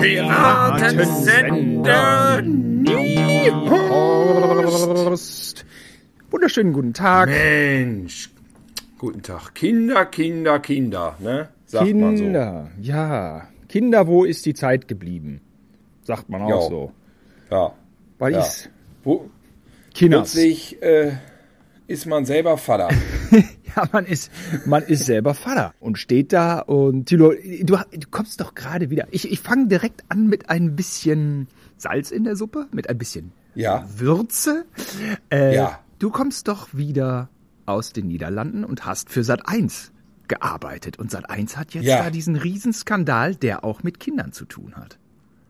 Piratensender Niehorst. Wunderschönen guten Tag. Mensch, guten Tag. Kinder, Kinder, Kinder, ne? Sagt man so. Kinder, ja. Kinder, wo ist die Zeit geblieben? Sagt man auch Ja. so. Ja. Weil Ja. ich Wo, Kinders. plötzlich äh, ist man selber Vater. Ja, man ist, man ist selber Vater und steht da und Thilo, du, du kommst doch gerade wieder. Ich, ich fange direkt an mit ein bisschen Salz in der Suppe, mit ein bisschen Ja. Würze. Äh, Ja. Du kommst doch wieder aus den Niederlanden und hast für Sat 1 gearbeitet. Und Sat 1 hat jetzt Ja. da diesen Riesenskandal, der auch mit Kindern zu tun hat.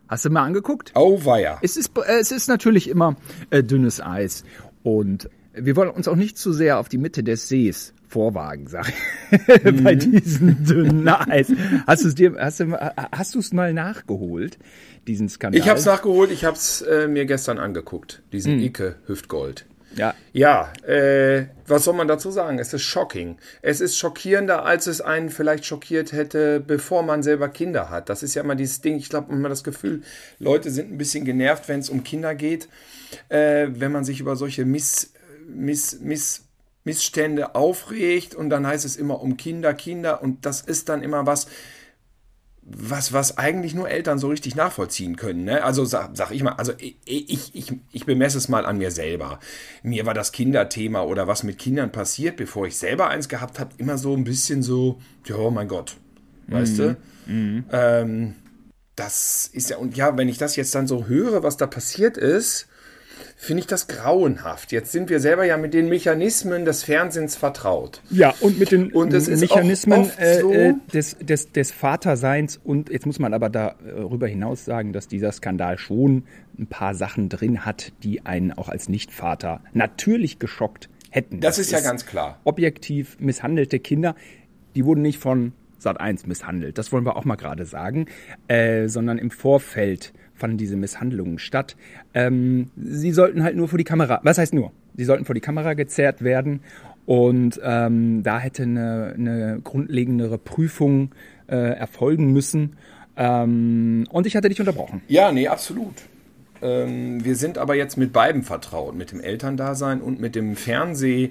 Hast du mal angeguckt? Auweia. Es ist, äh, es ist natürlich immer äh, dünnes Eis. Und wir wollen uns auch nicht zu sehr auf die Mitte des Sees vorwagen, sag ich, bei Mhm. diesem dünnen Eis. Hast du es dir, hast du, hast du es mal nachgeholt, diesen Skandal? Ich hab's nachgeholt, ich hab's äh, mir gestern angeguckt, diesen Icke Hüftgold. Ja, Ja, äh, was soll man dazu sagen? Es ist shocking. Es ist schockierender, als es einen vielleicht schockiert hätte, bevor man selber Kinder hat. Das ist ja immer dieses Ding. Ich glaube, man hat das Gefühl, Leute sind ein bisschen genervt, wenn es um Kinder geht, äh, wenn man sich über solche Miss, Miss, Miss, Missstände aufregt und dann heißt es immer um Kinder, Kinder und das ist dann immer was, was, was eigentlich nur Eltern so richtig nachvollziehen können. Ne? Also sag, sag ich mal, also ich, ich, ich, bemesse es mal an mir selber. Mir war das Kinderthema oder was mit Kindern passiert, bevor ich selber eins gehabt habe, immer so ein bisschen so, ja, oh mein Gott, weißt du? Ähm, das ist ja, und ja, wenn ich das jetzt dann so höre, was da passiert ist, finde ich das grauenhaft. Jetzt sind wir selber ja mit den Mechanismen des Fernsehens vertraut. Ja, und mit den Und Mechanismen äh, so- äh, des, des, des Vaterseins und jetzt muss man aber darüber hinaus sagen, dass dieser Skandal schon ein paar Sachen drin hat, die einen auch als Nichtvater natürlich geschockt hätten. Das ist ja ganz klar. Objektiv misshandelte Kinder, die wurden nicht von Sat 1 misshandelt, das wollen wir auch mal gerade sagen, äh, sondern im Vorfeld fanden diese Misshandlungen statt. Ähm, sie sollten halt nur vor die Kamera, was heißt nur? Sie sollten vor die Kamera gezerrt werden und ähm, da hätte eine, eine grundlegendere Prüfung äh, erfolgen müssen. Ähm, und ich hatte dich unterbrochen. Ja, nee, absolut. Ähm, wir sind aber jetzt mit beiden vertraut, mit dem Elterndasein und mit dem Fernseh,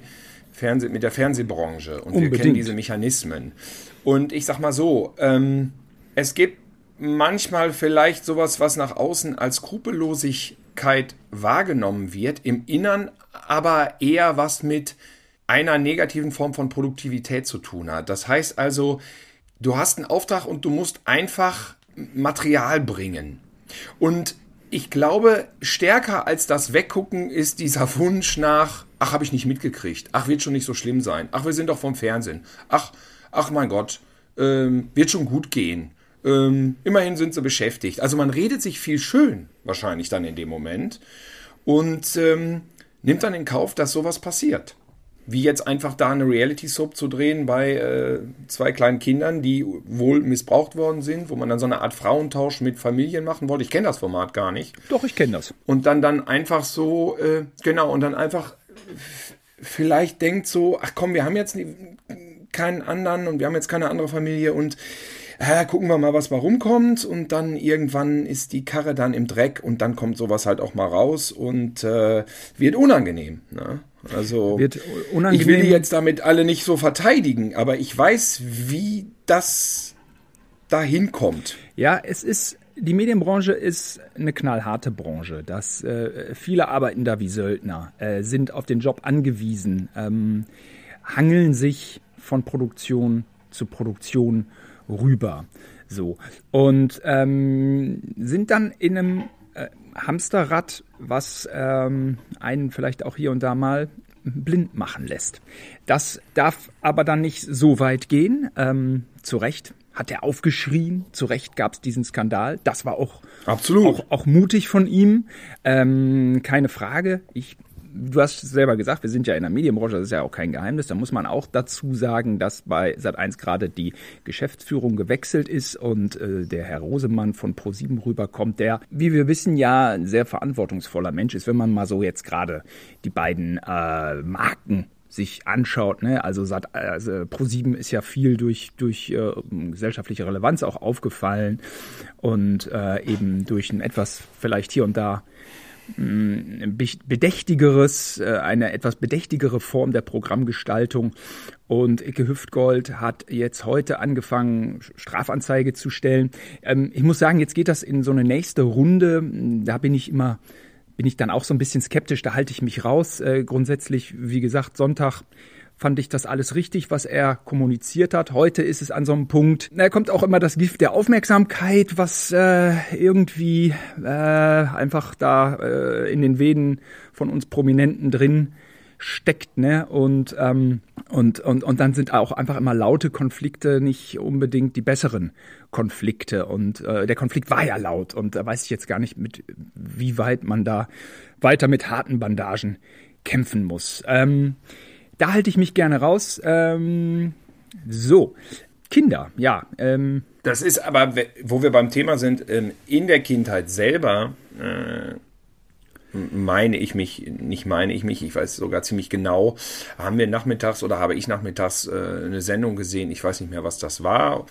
Fernseh mit der Fernsehbranche. Und wir Unbedingt. kennen diese Mechanismen. Und ich sag mal so, ähm, es gibt manchmal vielleicht sowas, was nach außen als Skrupellosigkeit wahrgenommen wird, im Innern aber eher was mit einer negativen Form von Produktivität zu tun hat. Das heißt also, du hast einen Auftrag und du musst einfach Material bringen. Und ich glaube, stärker als das Weggucken ist dieser Wunsch nach, ach, habe ich nicht mitgekriegt, ach, wird schon nicht so schlimm sein, ach, wir sind doch vom Fernsehen, ach, ach mein Gott, ähm, wird schon gut gehen. Ähm, immerhin sind sie beschäftigt. Also man redet sich viel schön, wahrscheinlich dann in dem Moment, und ähm, nimmt dann in Kauf, dass sowas passiert. Wie jetzt einfach da eine Reality-Soap zu drehen bei äh, zwei kleinen Kindern, die wohl missbraucht worden sind, wo man dann so eine Art Frauentausch mit Familien machen wollte. Ich kenne das Format gar nicht. Doch, ich kenne das. Und dann dann einfach so, äh, genau, und dann einfach vielleicht denkt so, ach komm, wir haben jetzt keinen anderen und wir haben jetzt keine andere Familie und äh, gucken wir mal, was mal rumkommt und dann irgendwann ist die Karre dann im Dreck und dann kommt sowas halt auch mal raus und äh, wird unangenehm. Ne? Also Wird unangenehm. ich will die jetzt damit alle nicht so verteidigen, aber ich weiß, wie das dahin kommt. Ja, es ist, die Medienbranche ist eine knallharte Branche. Das, äh, viele arbeiten da wie Söldner, äh, sind auf den Job angewiesen, ähm, hangeln sich von Produktion zu Produktion rüber. So. Und ähm, sind dann in einem äh, Hamsterrad, was ähm, einen vielleicht auch hier und da mal blind machen lässt. Das darf aber dann nicht so weit gehen. Ähm, zu Recht hat er aufgeschrien, zu Recht gab es diesen Skandal. Das war auch, Absolut. auch, auch mutig von ihm. Ähm, keine Frage. Ich du hast selber gesagt, wir sind ja in der Medienbranche, das ist ja auch kein Geheimnis. Da muss man auch dazu sagen, dass bei Sat1 gerade die Geschäftsführung gewechselt ist und äh, der Herr Rosemann von Pro7 rüberkommt, der, wie wir wissen, ja ein sehr verantwortungsvoller Mensch ist, wenn man mal so jetzt gerade die beiden äh, Marken sich anschaut, ne, also, Sat, also Pro7 ist ja viel durch, durch äh, gesellschaftliche Relevanz auch aufgefallen und äh, eben durch ein etwas vielleicht hier und da bedächtigeres, äh, eine etwas bedächtigere Form der Programmgestaltung. Und Icke Hüftgold hat jetzt heute angefangen, Strafanzeige zu stellen. Ähm, ich muss sagen, jetzt geht das in so eine nächste Runde. Da bin ich immer, bin ich dann auch so ein bisschen skeptisch. Da halte ich mich raus. Äh, grundsätzlich, wie gesagt, Sonntag fand ich das alles richtig, was er kommuniziert hat. Heute ist es an so einem Punkt, da kommt auch immer das Gift der Aufmerksamkeit, was äh, irgendwie äh, einfach da äh, in den Venen von uns Prominenten drin steckt, ne? Und, ähm, und, und, und dann sind auch einfach immer laute Konflikte nicht unbedingt die besseren Konflikte. Und äh, der Konflikt war ja laut und da weiß ich jetzt gar nicht, mit wie weit man da weiter mit harten Bandagen kämpfen muss. Ähm, da halte ich mich gerne raus. Ähm, so, Kinder, ja. Ähm, das ist aber, wo wir beim Thema sind, ähm, in der Kindheit selber äh, meine ich mich, nicht meine ich mich, ich weiß sogar ziemlich genau, haben wir nachmittags oder habe ich nachmittags äh, eine Sendung gesehen, ich weiß nicht mehr, was das war.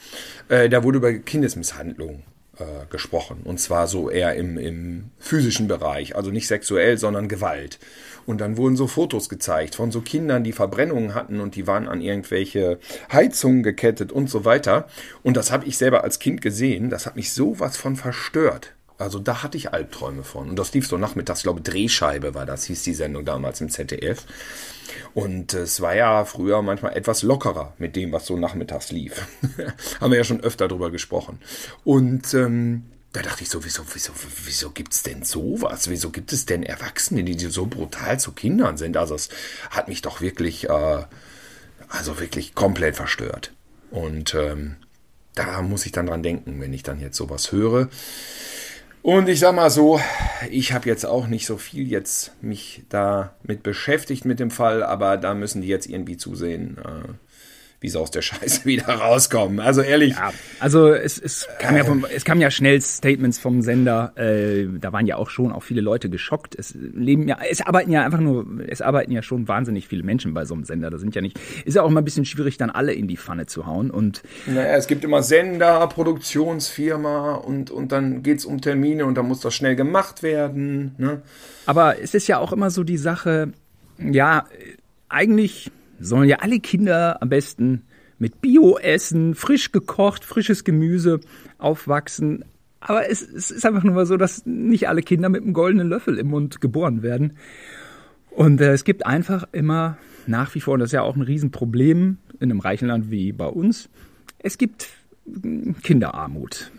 Äh, da wurde über Kindesmisshandlung gesprochen. Und zwar so eher im, im physischen Bereich, also nicht sexuell, sondern Gewalt. Und dann wurden so Fotos gezeigt von so Kindern, die Verbrennungen hatten und die waren an irgendwelche Heizungen gekettet und so weiter. Und das habe ich selber als Kind gesehen. Das hat mich sowas von verstört. Also da hatte ich Albträume von. Und das lief so nachmittags, ich glaube, Drehscheibe war das, hieß die Sendung damals im ZDF. Und es war ja früher manchmal etwas lockerer mit dem, was so nachmittags lief. Haben wir ja schon öfter drüber gesprochen. Und ähm, da dachte ich so, wieso, wieso, wieso gibt es denn sowas? Wieso gibt es denn Erwachsene, die so brutal zu Kindern sind? Also es hat mich doch wirklich, äh, also wirklich komplett verstört. Und ähm, da muss ich dann dran denken, wenn ich dann jetzt sowas höre. Und ich sag mal so, ich habe jetzt auch nicht so viel jetzt mich damit beschäftigt mit dem Fall, aber da müssen die jetzt irgendwie zusehen, äh, wie sie aus der Scheiße wieder rauskommen. Also ehrlich. Ja, also es, es, kam ja vom, es kam ja schnell Statements vom Sender. Äh, da waren ja auch schon auch viele Leute geschockt. Es leben ja, es arbeiten ja einfach nur, es arbeiten ja schon wahnsinnig viele Menschen bei so einem Sender. Da sind ja nicht, ist ja auch immer ein bisschen schwierig, dann alle in die Pfanne zu hauen. Und naja, es gibt immer Sender, Produktionsfirma und, und dann geht's um Termine und dann muss das schnell gemacht werden. Ne? Aber es ist ja auch immer so die Sache, ja, eigentlich sollen ja alle Kinder am besten mit Bio essen, frisch gekocht, frisches Gemüse aufwachsen. Aber es, es ist einfach nur mal so, dass nicht alle Kinder mit einem goldenen Löffel im Mund geboren werden. Und äh, es gibt einfach immer nach wie vor, und das ist ja auch ein Riesenproblem in einem reichen Land wie bei uns, es gibt Kinderarmut.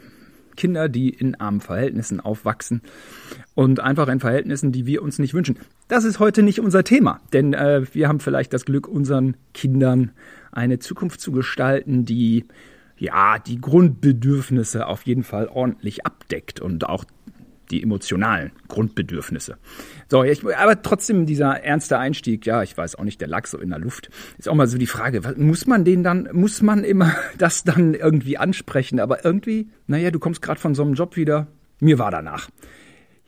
Kinder, die in armen Verhältnissen aufwachsen und einfach in Verhältnissen, die wir uns nicht wünschen. Das ist heute nicht unser Thema, denn äh, wir haben vielleicht das Glück, unseren Kindern eine Zukunft zu gestalten, die ja die Grundbedürfnisse auf jeden Fall ordentlich abdeckt und auch die emotionalen Grundbedürfnisse. So, ich, aber trotzdem dieser ernste Einstieg, ja, ich weiß auch nicht, der lag so in der Luft. Ist auch mal so die Frage, muss man den dann, muss man immer das dann irgendwie ansprechen? Aber irgendwie, naja, du kommst gerade von so einem Job wieder. Mir war danach.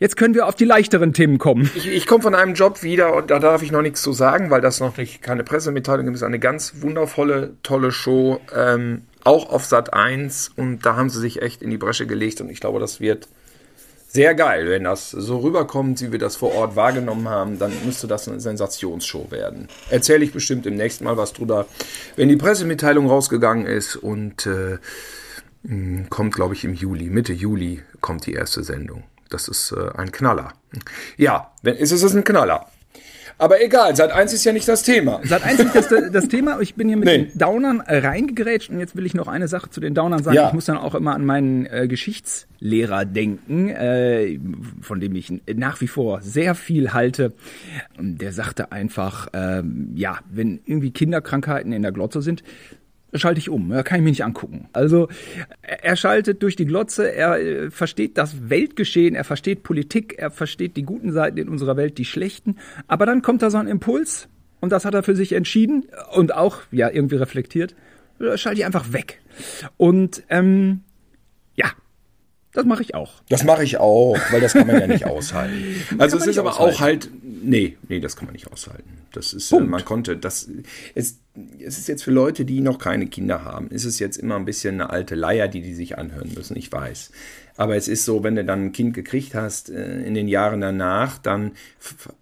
Jetzt können wir auf die leichteren Themen kommen. Ich, ich komme von einem Job wieder und da darf ich noch nichts zu sagen, weil das noch nicht keine Pressemitteilung ist. Eine ganz wundervolle, tolle Show, ähm, auch auf Sat 1 und da haben sie sich echt in die Bresche gelegt und ich glaube, das wird sehr geil, wenn das so rüberkommt, wie wir das vor Ort wahrgenommen haben, dann müsste das eine Sensationsshow werden. Erzähle ich bestimmt im nächsten Mal was drüber, wenn die Pressemitteilung rausgegangen ist und äh, kommt, glaube ich, im Juli, Mitte Juli kommt die erste Sendung. Das ist äh, ein Knaller. Ja, wenn, ist es ein Knaller. Aber egal, Sat 1 ist ja nicht das Thema. Sat 1 ist das, das Thema. Ich bin hier mit nee. den Downern äh, reingegrätscht und jetzt will ich noch eine Sache zu den Downern sagen. Ja. Ich muss dann auch immer an meinen äh, Geschichtslehrer denken, äh, von dem ich nach wie vor sehr viel halte. Der sagte einfach, äh, ja, wenn irgendwie Kinderkrankheiten in der Glotze sind, schalte ich um. Kann ich mir nicht angucken. Also er schaltet durch die Glotze, er äh, versteht das Weltgeschehen, er versteht Politik, er versteht die guten Seiten in unserer Welt, die schlechten. Aber dann kommt da so ein Impuls und das hat er für sich entschieden und auch ja irgendwie reflektiert. Schalte ich einfach weg. Und ähm, Das mache ich auch. Das mache ich auch, weil das kann man ja nicht aushalten. Also es ist aber aushalten. auch halt, nee, nee, das kann man nicht aushalten. Das ist, äh, man konnte, das, es, es ist jetzt für Leute, die noch keine Kinder haben, ist es jetzt immer ein bisschen eine alte Leier, die die sich anhören müssen, ich weiß. Aber es ist so, wenn du dann ein Kind gekriegt hast äh, in den Jahren danach, dann,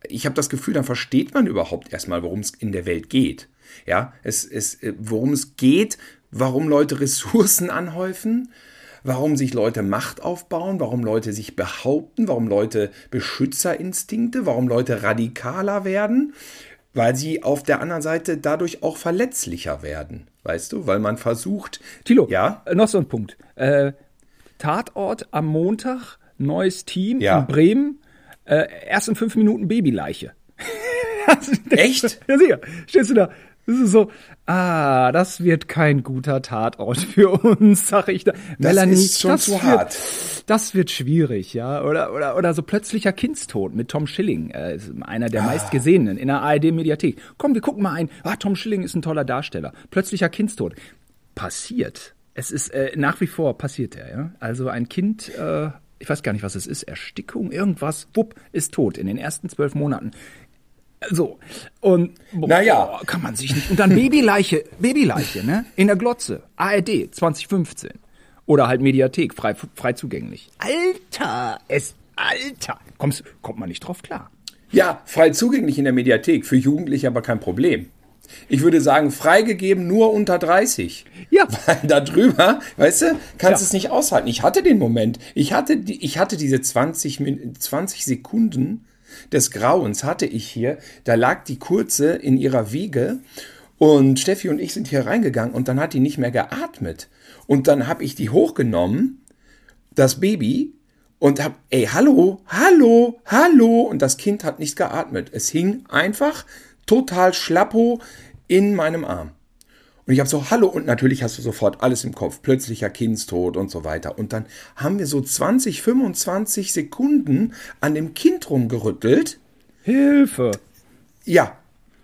ich habe das Gefühl, dann versteht man überhaupt erstmal, worum es in der Welt geht. Ja, es, es, äh, worum es geht, warum Leute Ressourcen anhäufen, warum sich Leute Macht aufbauen, warum Leute sich behaupten, warum Leute Beschützerinstinkte, warum Leute radikaler werden, weil sie auf der anderen Seite dadurch auch verletzlicher werden. Weißt du, weil man versucht. Tilo, Ja? äh, noch so ein Punkt. Äh, Tatort am Montag, neues Team Ja. in Bremen, äh, erst in fünf Minuten Babyleiche. Echt? Ja, sicher. Stehst du da? Das ist so, ah, das wird kein guter Tatort für uns, sag ich da. Melanie, ist schon zu wird, hart. Das wird schwierig, ja. Oder, oder, oder so plötzlicher Kindstod mit Tom Schilling, äh, einer Ah. der meistgesehenen in der ARD-Mediathek. Komm, wir gucken mal ein. Ah, Tom Schilling ist ein toller Darsteller. Plötzlicher Kindstod. Passiert. Es ist äh, nach wie vor passiert er, ja. Also ein Kind, äh, ich weiß gar nicht, was es ist, Erstickung, irgendwas, wupp, ist tot in den ersten zwölf Monaten. So. Und boah, Naja. kann man sich nicht. Und dann Babyleiche, Babyleiche, ne? In der Glotze. ARD 2015. Oder halt Mediathek, frei, frei zugänglich. Alter, es, Alter. Kommst, kommt man nicht drauf klar. Ja, frei zugänglich in der Mediathek, für Jugendliche aber kein Problem. Ich würde sagen, freigegeben nur unter 30. Ja. Weil da drüber, weißt du, kannst Ja. es nicht aushalten. Ich hatte den Moment. Ich hatte, die, ich hatte diese 20, Min- 20 Sekunden des Grauens hatte ich hier. Da lag die Kurze in ihrer Wiege und Steffi und ich sind hier reingegangen und dann hat die nicht mehr geatmet. Und dann habe ich die hochgenommen, das Baby, und hab, ey, hallo, hallo, hallo. Und das Kind hat nicht geatmet. Es hing einfach total schlappo in meinem Arm. Und ich habe so, hallo, und natürlich hast du sofort alles im Kopf, plötzlicher Kindstod und so weiter. Und dann haben wir so 20, 25 Sekunden an dem Kind rumgerüttelt. Hilfe. Ja.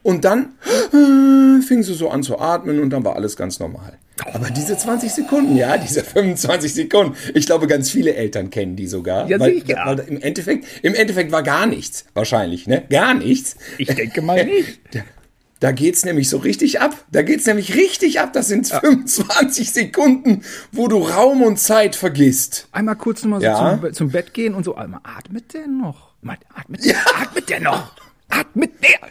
Und dann äh, fing sie so an zu atmen und dann war alles ganz normal. Aber diese 20 Sekunden, ja, diese 25 Sekunden, ich glaube, ganz viele Eltern kennen die sogar. Ja, weil, sicher. weil im Endeffekt, im Endeffekt war gar nichts, wahrscheinlich, ne? Gar nichts. Ich denke mal nicht. Da geht's nämlich so richtig ab. Da geht's nämlich richtig ab. Das sind 25 Sekunden, wo du Raum und Zeit vergisst. Einmal kurz nochmal so Ja. zum, zum Bett gehen und so, einmal atmet der noch? Mal, atmet, der, atmet der noch? Atmet der?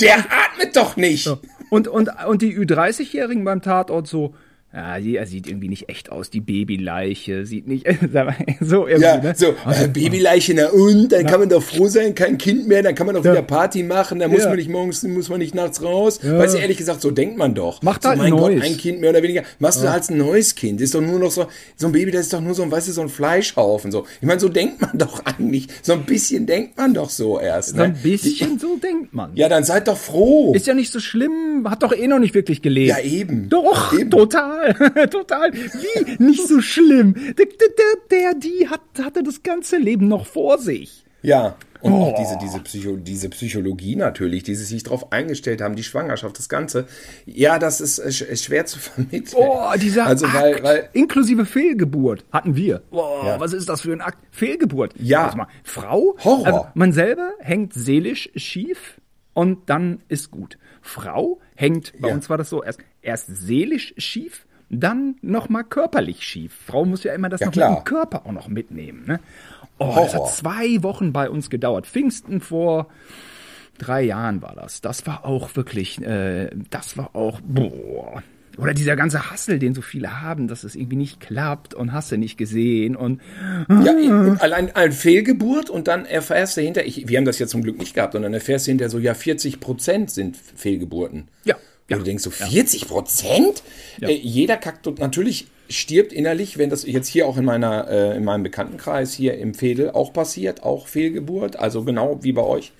Der atmet doch nicht. Und, und, und die Ü30-Jährigen beim Tatort so, ja, er sieht irgendwie nicht echt aus, die Babyleiche, sieht nicht, so irgendwie, Ja, ne? so, äh, Babyleiche, na und, dann kann man doch froh sein, kein Kind mehr, dann kann man doch wieder Party machen, dann muss Ja. man nicht morgens, muss man nicht nachts raus. Weißt du, ehrlich gesagt, so denkt man doch. Macht so, halt mein ein Gott, neues. ein Kind mehr oder weniger. Machst du als ein neues Kind, ist doch nur noch so, so ein Baby, das ist doch nur so ein, weißt du, so ein Fleischhaufen, so. Ich meine, so denkt man doch eigentlich, so ein bisschen denkt man doch so erst, So ein ne? bisschen so denkt man. Ja, dann seid doch froh. Ist ja nicht so schlimm, hat doch eh noch nicht wirklich gelebt. Ja, eben. Doch, Eben. total, total. Wie? Nicht so schlimm. Der, der, der, die hat, hatte das ganze Leben noch vor sich. Ja. Und Oh. auch diese, diese, Psycho, diese Psychologie natürlich, die sie sich darauf eingestellt haben, die Schwangerschaft, das Ganze. Ja, das ist, ist schwer zu vermitteln. Oh, dieser Also, Akt, weil, weil, inklusive Fehlgeburt hatten wir. Boah, Ja. was ist das für ein Akt? Fehlgeburt. Ja. Jetzt mal, Frau, Horror. Also man selber hängt seelisch schief und dann ist gut. Frau hängt, bei Ja. uns war das so, erst, erst seelisch schief, dann nochmal körperlich schief. Frau muss ja immer das Ja, noch klar. mit dem Körper auch noch mitnehmen. Ne? Oh, das hat zwei Wochen bei uns gedauert. Pfingsten vor drei Jahren war das. Das war auch wirklich, äh, das war auch, boah. Oder dieser ganze Hassel, den so viele haben, dass es irgendwie nicht klappt und hast du nicht gesehen und ja, und allein eine Fehlgeburt und dann erfährst du hinter, ich, wir haben das ja zum Glück nicht gehabt, und dann erfährst du hinter so, ja, 40 Prozent sind Fehlgeburten. Ja, Ja. ja. du denkst so, 40 Prozent? Äh, jeder kackt und natürlich stirbt innerlich, wenn das jetzt hier auch in meiner, äh, in meinem Bekanntenkreis hier im Fädel auch passiert, auch Fehlgeburt, also genau wie bei euch.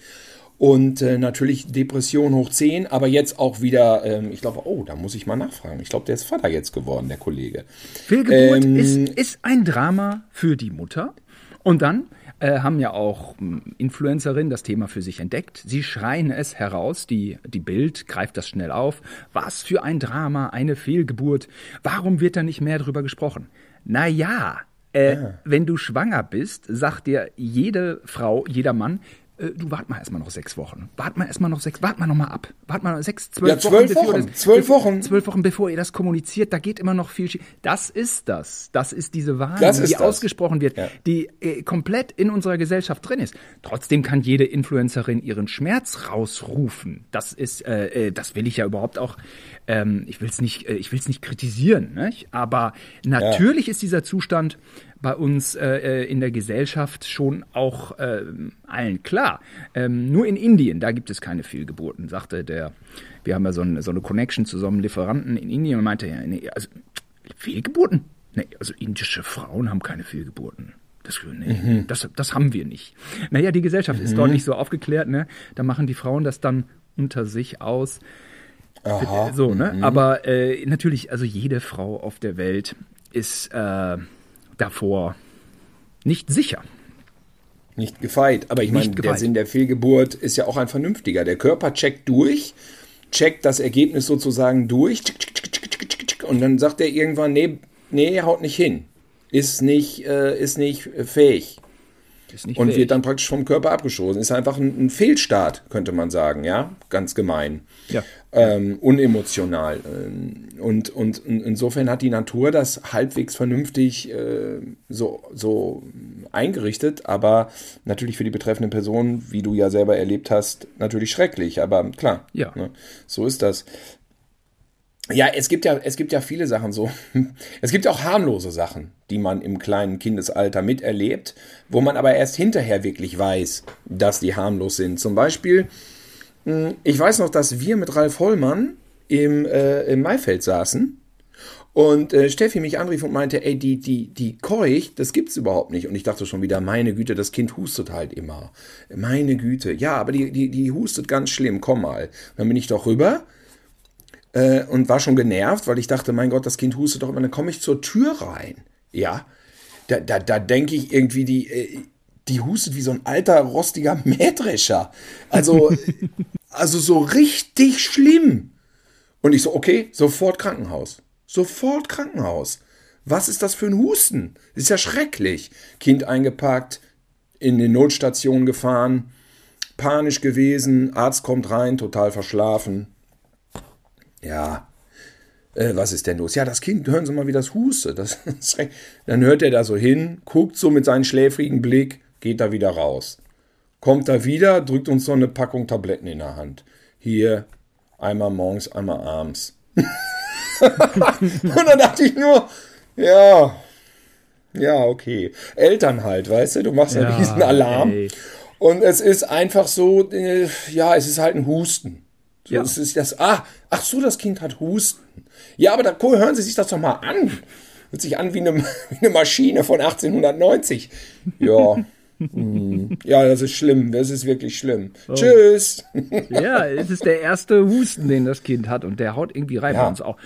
Und äh, natürlich Depression hoch 10, aber jetzt auch wieder, ähm, ich glaube, oh, da muss ich mal nachfragen. Ich glaube, der ist Vater jetzt geworden, der Kollege. Fehlgeburt Ähm, ist, ist ein Drama für die Mutter. Und dann äh, haben ja auch m, Influencerinnen das Thema für sich entdeckt. Sie schreien es heraus, die, die Bild greift das schnell auf. Was für ein Drama, eine Fehlgeburt. Warum wird da nicht mehr drüber gesprochen? Na ja, Äh, ah. Wenn du schwanger bist, sagt dir jede Frau, jeder Mann, äh, du wart mal erstmal noch sechs Wochen. Wart mal erstmal noch sechs, wart mal noch mal ab. Wart mal sechs, zwölf ja, zwölf Wochen. Wochen. Das, zwölf Wochen. Zwölf Wochen, bevor ihr das kommuniziert, da geht immer noch viel schief. Das ist das. Das ist diese Wahrheit, die das. ausgesprochen wird, ja. die äh, komplett in unserer Gesellschaft drin ist. Trotzdem kann jede Influencerin ihren Schmerz rausrufen. Das ist, äh, äh das will ich ja überhaupt auch, ähm, ich will es nicht, äh, ich will es nicht kritisieren, nicht? aber natürlich ja. ist dieser Zustand bei uns äh, äh, in der Gesellschaft schon auch äh, allen klar. Ähm, nur in Indien, da gibt es keine Fehlgeburten, sagte der. Wir haben ja so eine, so eine Connection zu so einem Lieferanten in Indien und meinte, ja, nee, also Fehlgeburten? Nee, also indische Frauen haben keine Fehlgeburten. Das, nee, mhm. das, das haben wir nicht. Naja, die Gesellschaft mhm. ist dort nicht so aufgeklärt, ne? Da machen die Frauen das dann unter sich aus. Aha. So, ne? Mhm. Aber äh, natürlich, also jede Frau auf der Welt ist äh, davor nicht sicher. Nicht gefeit. Aber ich meine, der Sinn der Fehlgeburt ist ja auch ein vernünftiger. Der Körper checkt durch, checkt das Ergebnis sozusagen durch und dann sagt er irgendwann, nee, nee, haut nicht hin. Ist nicht, äh, ist nicht fähig. Ist nicht und fähig. wird dann praktisch vom Körper abgeschossen. Ist einfach ein, ein Fehlstart, könnte man sagen, ja, ganz gemein. Ja. Ähm, unemotional. Ähm, und, und, und, insofern hat die Natur das halbwegs vernünftig äh, so, so eingerichtet, aber natürlich für die betreffende Person, wie du ja selber erlebt hast, natürlich schrecklich. Aber klar, ja. Ne, so ist das. Ja, es gibt ja, es gibt ja viele Sachen so. Es gibt auch harmlose Sachen, die man im kleinen Kindesalter miterlebt, wo man aber erst hinterher wirklich weiß, dass die harmlos sind. Zum Beispiel, ich weiß noch, dass wir mit Ralf Hollmann im, äh, im Maifeld saßen und äh, Steffi mich anrief und meinte, ey, die, die, die Keuch, das gibt's überhaupt nicht. Und ich dachte schon wieder, meine Güte, das Kind hustet halt immer. Meine Güte. Ja, aber die, die, die hustet ganz schlimm, komm mal. Dann bin ich doch rüber äh, und war schon genervt, weil ich dachte, mein Gott, das Kind hustet doch immer, dann komme ich zur Tür rein. Ja, da, da, da denke ich irgendwie, die, äh, die hustet wie so ein alter, rostiger Mähdrescher. Also, also so richtig schlimm. Und ich so, okay, sofort Krankenhaus. Sofort Krankenhaus. Was ist das für ein Husten? Das ist ja schrecklich. Kind eingepackt, in die Notstation gefahren, panisch gewesen, Arzt kommt rein, total verschlafen. Ja, äh, was ist denn los? Ja, das Kind, hören Sie mal, wie das hustet. Das, dann hört er da so hin, guckt so mit seinem schläfrigen Blick, geht da wieder raus. Kommt da wieder, drückt uns so eine Packung Tabletten in der Hand. Hier, einmal morgens, einmal abends. Und dann dachte ich nur, ja, ja, okay. Eltern halt, weißt du, du machst ja, einen riesen Alarm. Ey. Und es ist einfach so, äh, ja, es ist halt ein Husten. So, ja. Es ist das, ah, ach so, das Kind hat Husten. Ja, aber da hören Sie sich das doch mal an. Hört sich an wie eine, wie eine Maschine von 1890. Ja. Hm. Ja, das ist schlimm. Das ist wirklich schlimm. Oh. Tschüss. Ja, es ist der erste Husten, den das Kind hat und der haut irgendwie rein ja. bei uns auch.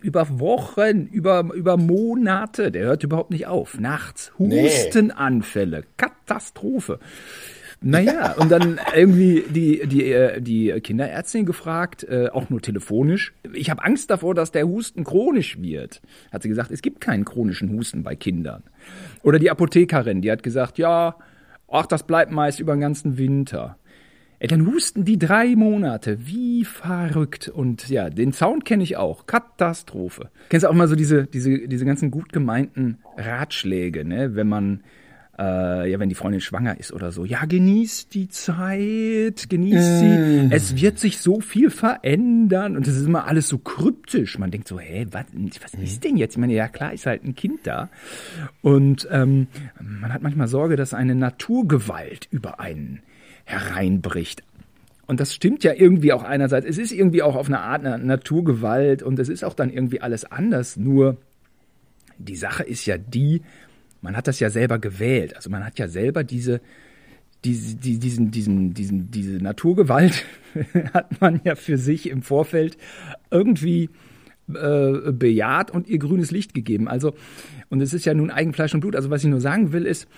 Über Wochen, über, über Monate, der hört überhaupt nicht auf. Nachts Hustenanfälle, Katastrophe. Naja, und dann irgendwie die, die, äh, die Kinderärztin gefragt, äh, auch nur telefonisch. Ich habe Angst davor, dass der Husten chronisch wird. Hat sie gesagt, es gibt keinen chronischen Husten bei Kindern. Oder die Apothekerin, die hat gesagt, ja, ach, das bleibt meist über den ganzen Winter. Ey, dann husten die drei Monate. Wie verrückt. Und ja, den Sound kenne ich auch. Katastrophe. Kennst du auch mal so diese, diese, diese ganzen gut gemeinten Ratschläge, ne? Wenn man äh, ja, wenn die Freundin schwanger ist oder so, ja, genießt die Zeit, genießt sie. Mm. Es wird sich so viel verändern und es ist immer alles so kryptisch. Man denkt so, hä, was, was ist denn jetzt? Ich meine, ja klar, ist halt ein Kind da. Und ähm, man hat manchmal Sorge, dass eine Naturgewalt über einen hereinbricht. Und das stimmt ja irgendwie auch einerseits. Es ist irgendwie auch auf eine Art eine Naturgewalt und es ist auch dann irgendwie alles anders. Nur die Sache ist ja die, man hat das ja selber gewählt. Also man hat ja selber diese, diese, die, diesen, diesen, diesen, diese Naturgewalt hat man ja für sich im Vorfeld irgendwie äh, bejaht und ihr grünes Licht gegeben. Also, und es ist ja nun Eigenfleisch und Blut. Also was ich nur sagen will, ist,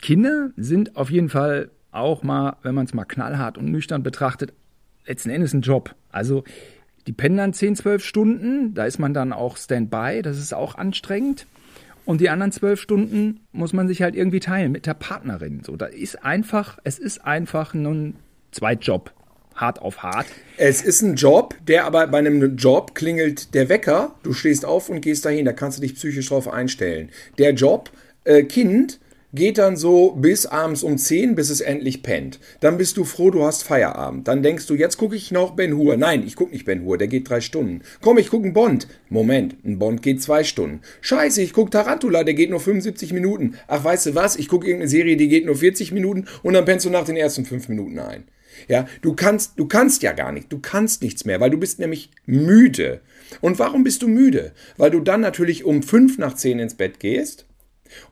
Kinder sind auf jeden Fall auch mal, wenn man es mal knallhart und nüchtern betrachtet, letzten Endes ein Job. Also die pennen dann 10, 12 Stunden, da ist man dann auch Standby, das ist auch anstrengend. Und die anderen zwölf Stunden muss man sich halt irgendwie teilen mit der Partnerin. So, da ist einfach, es ist einfach ein Zweitjob. Hart auf hart. Es ist ein Job, der aber bei einem Job klingelt der Wecker, du stehst auf und gehst dahin, da kannst du dich psychisch drauf einstellen. Der Job, äh, Kind, geht dann so bis abends um 10, bis es endlich pennt. Dann bist du froh, du hast Feierabend. Dann denkst du, jetzt gucke ich noch Ben Hur. Nein, ich gucke nicht Ben Hur, der geht drei Stunden. Komm, ich gucke einen Bond. Moment, ein Bond geht zwei Stunden. Scheiße, ich gucke Tarantula, der geht nur 75 Minuten. Ach, weißt du was? Ich gucke irgendeine Serie, die geht nur 40 Minuten und dann pennst du nach den ersten fünf Minuten ein. Ja, du kannst, du kannst ja gar nicht, du kannst nichts mehr, weil du bist nämlich müde. Und warum bist du müde? Weil du dann natürlich um fünf nach zehn ins Bett gehst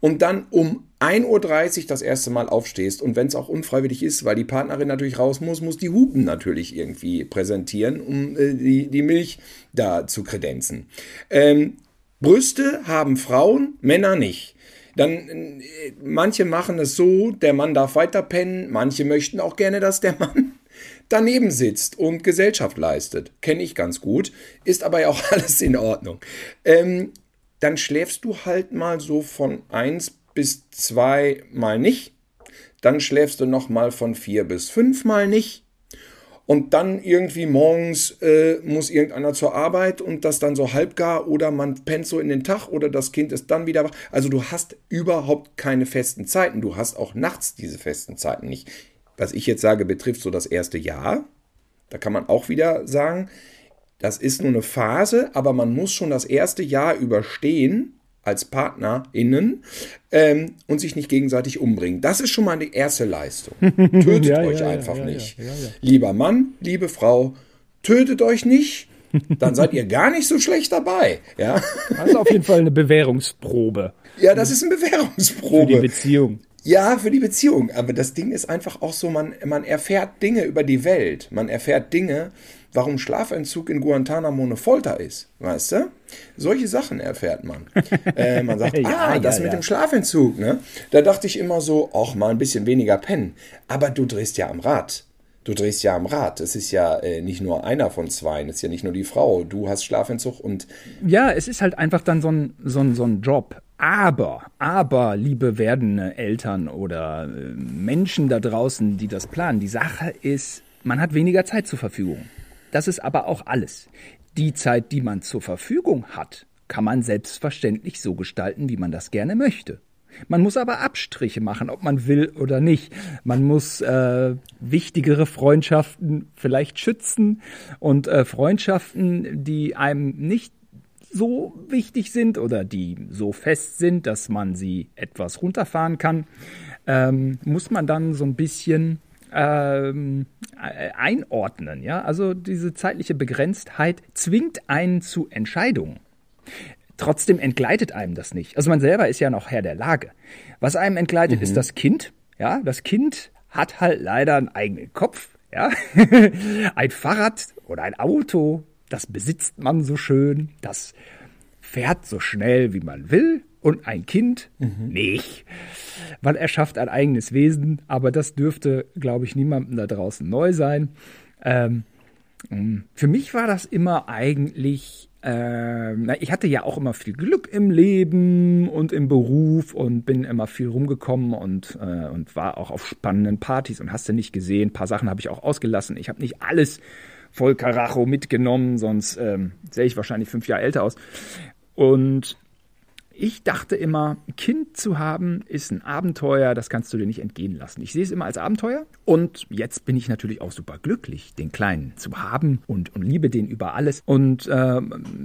und dann um 1.30 Uhr das erste Mal aufstehst und wenn es auch unfreiwillig ist, weil die Partnerin natürlich raus muss, muss die Hupen natürlich irgendwie präsentieren, um äh, die, die Milch da zu kredenzen. Ähm, Brüste haben Frauen, Männer nicht. Dann äh, manche machen es so, der Mann darf weiter pennen, manche möchten auch gerne, dass der Mann daneben sitzt und Gesellschaft leistet. Kenne ich ganz gut, ist aber ja auch alles in Ordnung. Ähm, dann schläfst du halt mal so von 1 bis 2 mal nicht. Dann schläfst du noch mal von 4 bis 5 mal nicht. Und dann irgendwie morgens äh, muss irgendeiner zur Arbeit und das dann so halbgar oder man pennt so in den Tag oder das Kind ist dann wieder wach. Also du hast überhaupt keine festen Zeiten. Du hast auch nachts diese festen Zeiten nicht. Was ich jetzt sage, betrifft so das erste Jahr. Da kann man auch wieder sagen, das ist nur eine Phase, aber man muss schon das erste Jahr überstehen als PartnerInnen ähm, und sich nicht gegenseitig umbringen. Das ist schon mal die erste Leistung. Tötet ja, euch ja, einfach ja, nicht. Lieber Mann, liebe Frau, tötet euch nicht, dann seid ihr gar nicht so schlecht dabei. Ja? Das ist auf jeden Fall eine Bewährungsprobe. Ja, das ist eine Bewährungsprobe. Für die Beziehung. Ja, für die Beziehung. Aber das Ding ist einfach auch so, man, man erfährt Dinge über die Welt. Man erfährt Dinge, warum Schlafentzug in Guantanamo eine Folter ist. Weißt du? Solche Sachen erfährt man. äh, man sagt, ja, ah, das ja, mit dem Schlafentzug, ne? Da dachte ich immer so, auch mal ein bisschen weniger pennen. Aber du drehst ja am Rad. Du drehst ja am Rad. Es ist ja äh, nicht nur einer von zwei, es ist ja nicht nur die Frau. Du hast Schlafentzug und. Ja, es ist halt einfach dann so ein, so ein, so ein Job. Aber, aber, liebe werdende Eltern oder äh, Menschen da draußen, die das planen, die Sache ist, man hat weniger Zeit zur Verfügung. Das ist aber auch alles. Die Zeit, die man zur Verfügung hat, kann man selbstverständlich so gestalten, wie man das gerne möchte. Man muss aber Abstriche machen, ob man will oder nicht. Man muss äh, wichtigere Freundschaften vielleicht schützen und äh, Freundschaften, die einem nicht so wichtig sind oder die so fest sind, dass man sie etwas runterfahren kann, ähm, muss man dann so ein bisschen ähm, äh, einordnen. Ja? Also diese zeitliche Begrenztheit zwingt einen zu Entscheidungen. Trotzdem entgleitet einem das nicht. Also man selber ist ja noch Herr der Lage. Was einem entgleitet, mhm. ist das Kind. Ja, das Kind hat halt leider einen eigenen Kopf. Ja, ein Fahrrad oder ein Auto, das besitzt man so schön, das fährt so schnell, wie man will und ein Kind mhm. nicht. Weil er schafft ein eigenes Wesen, aber das dürfte, glaube ich, niemandem da draußen neu sein. Ähm, mm, für mich war das immer eigentlich, äh, ich hatte ja auch immer viel Glück im Leben und im Beruf und bin immer viel rumgekommen und, äh, und war auch auf spannenden Partys und hast du nicht gesehen. Ein paar Sachen habe ich auch ausgelassen. Ich habe nicht alles voll Karacho mitgenommen, sonst ähm, sähe ich wahrscheinlich fünf Jahre älter aus. Und ich dachte immer, Kind zu haben ist ein Abenteuer, das kannst du dir nicht entgehen lassen. Ich sehe es immer als Abenteuer und jetzt bin ich natürlich auch super glücklich, den Kleinen zu haben und, und liebe den über alles. Und äh,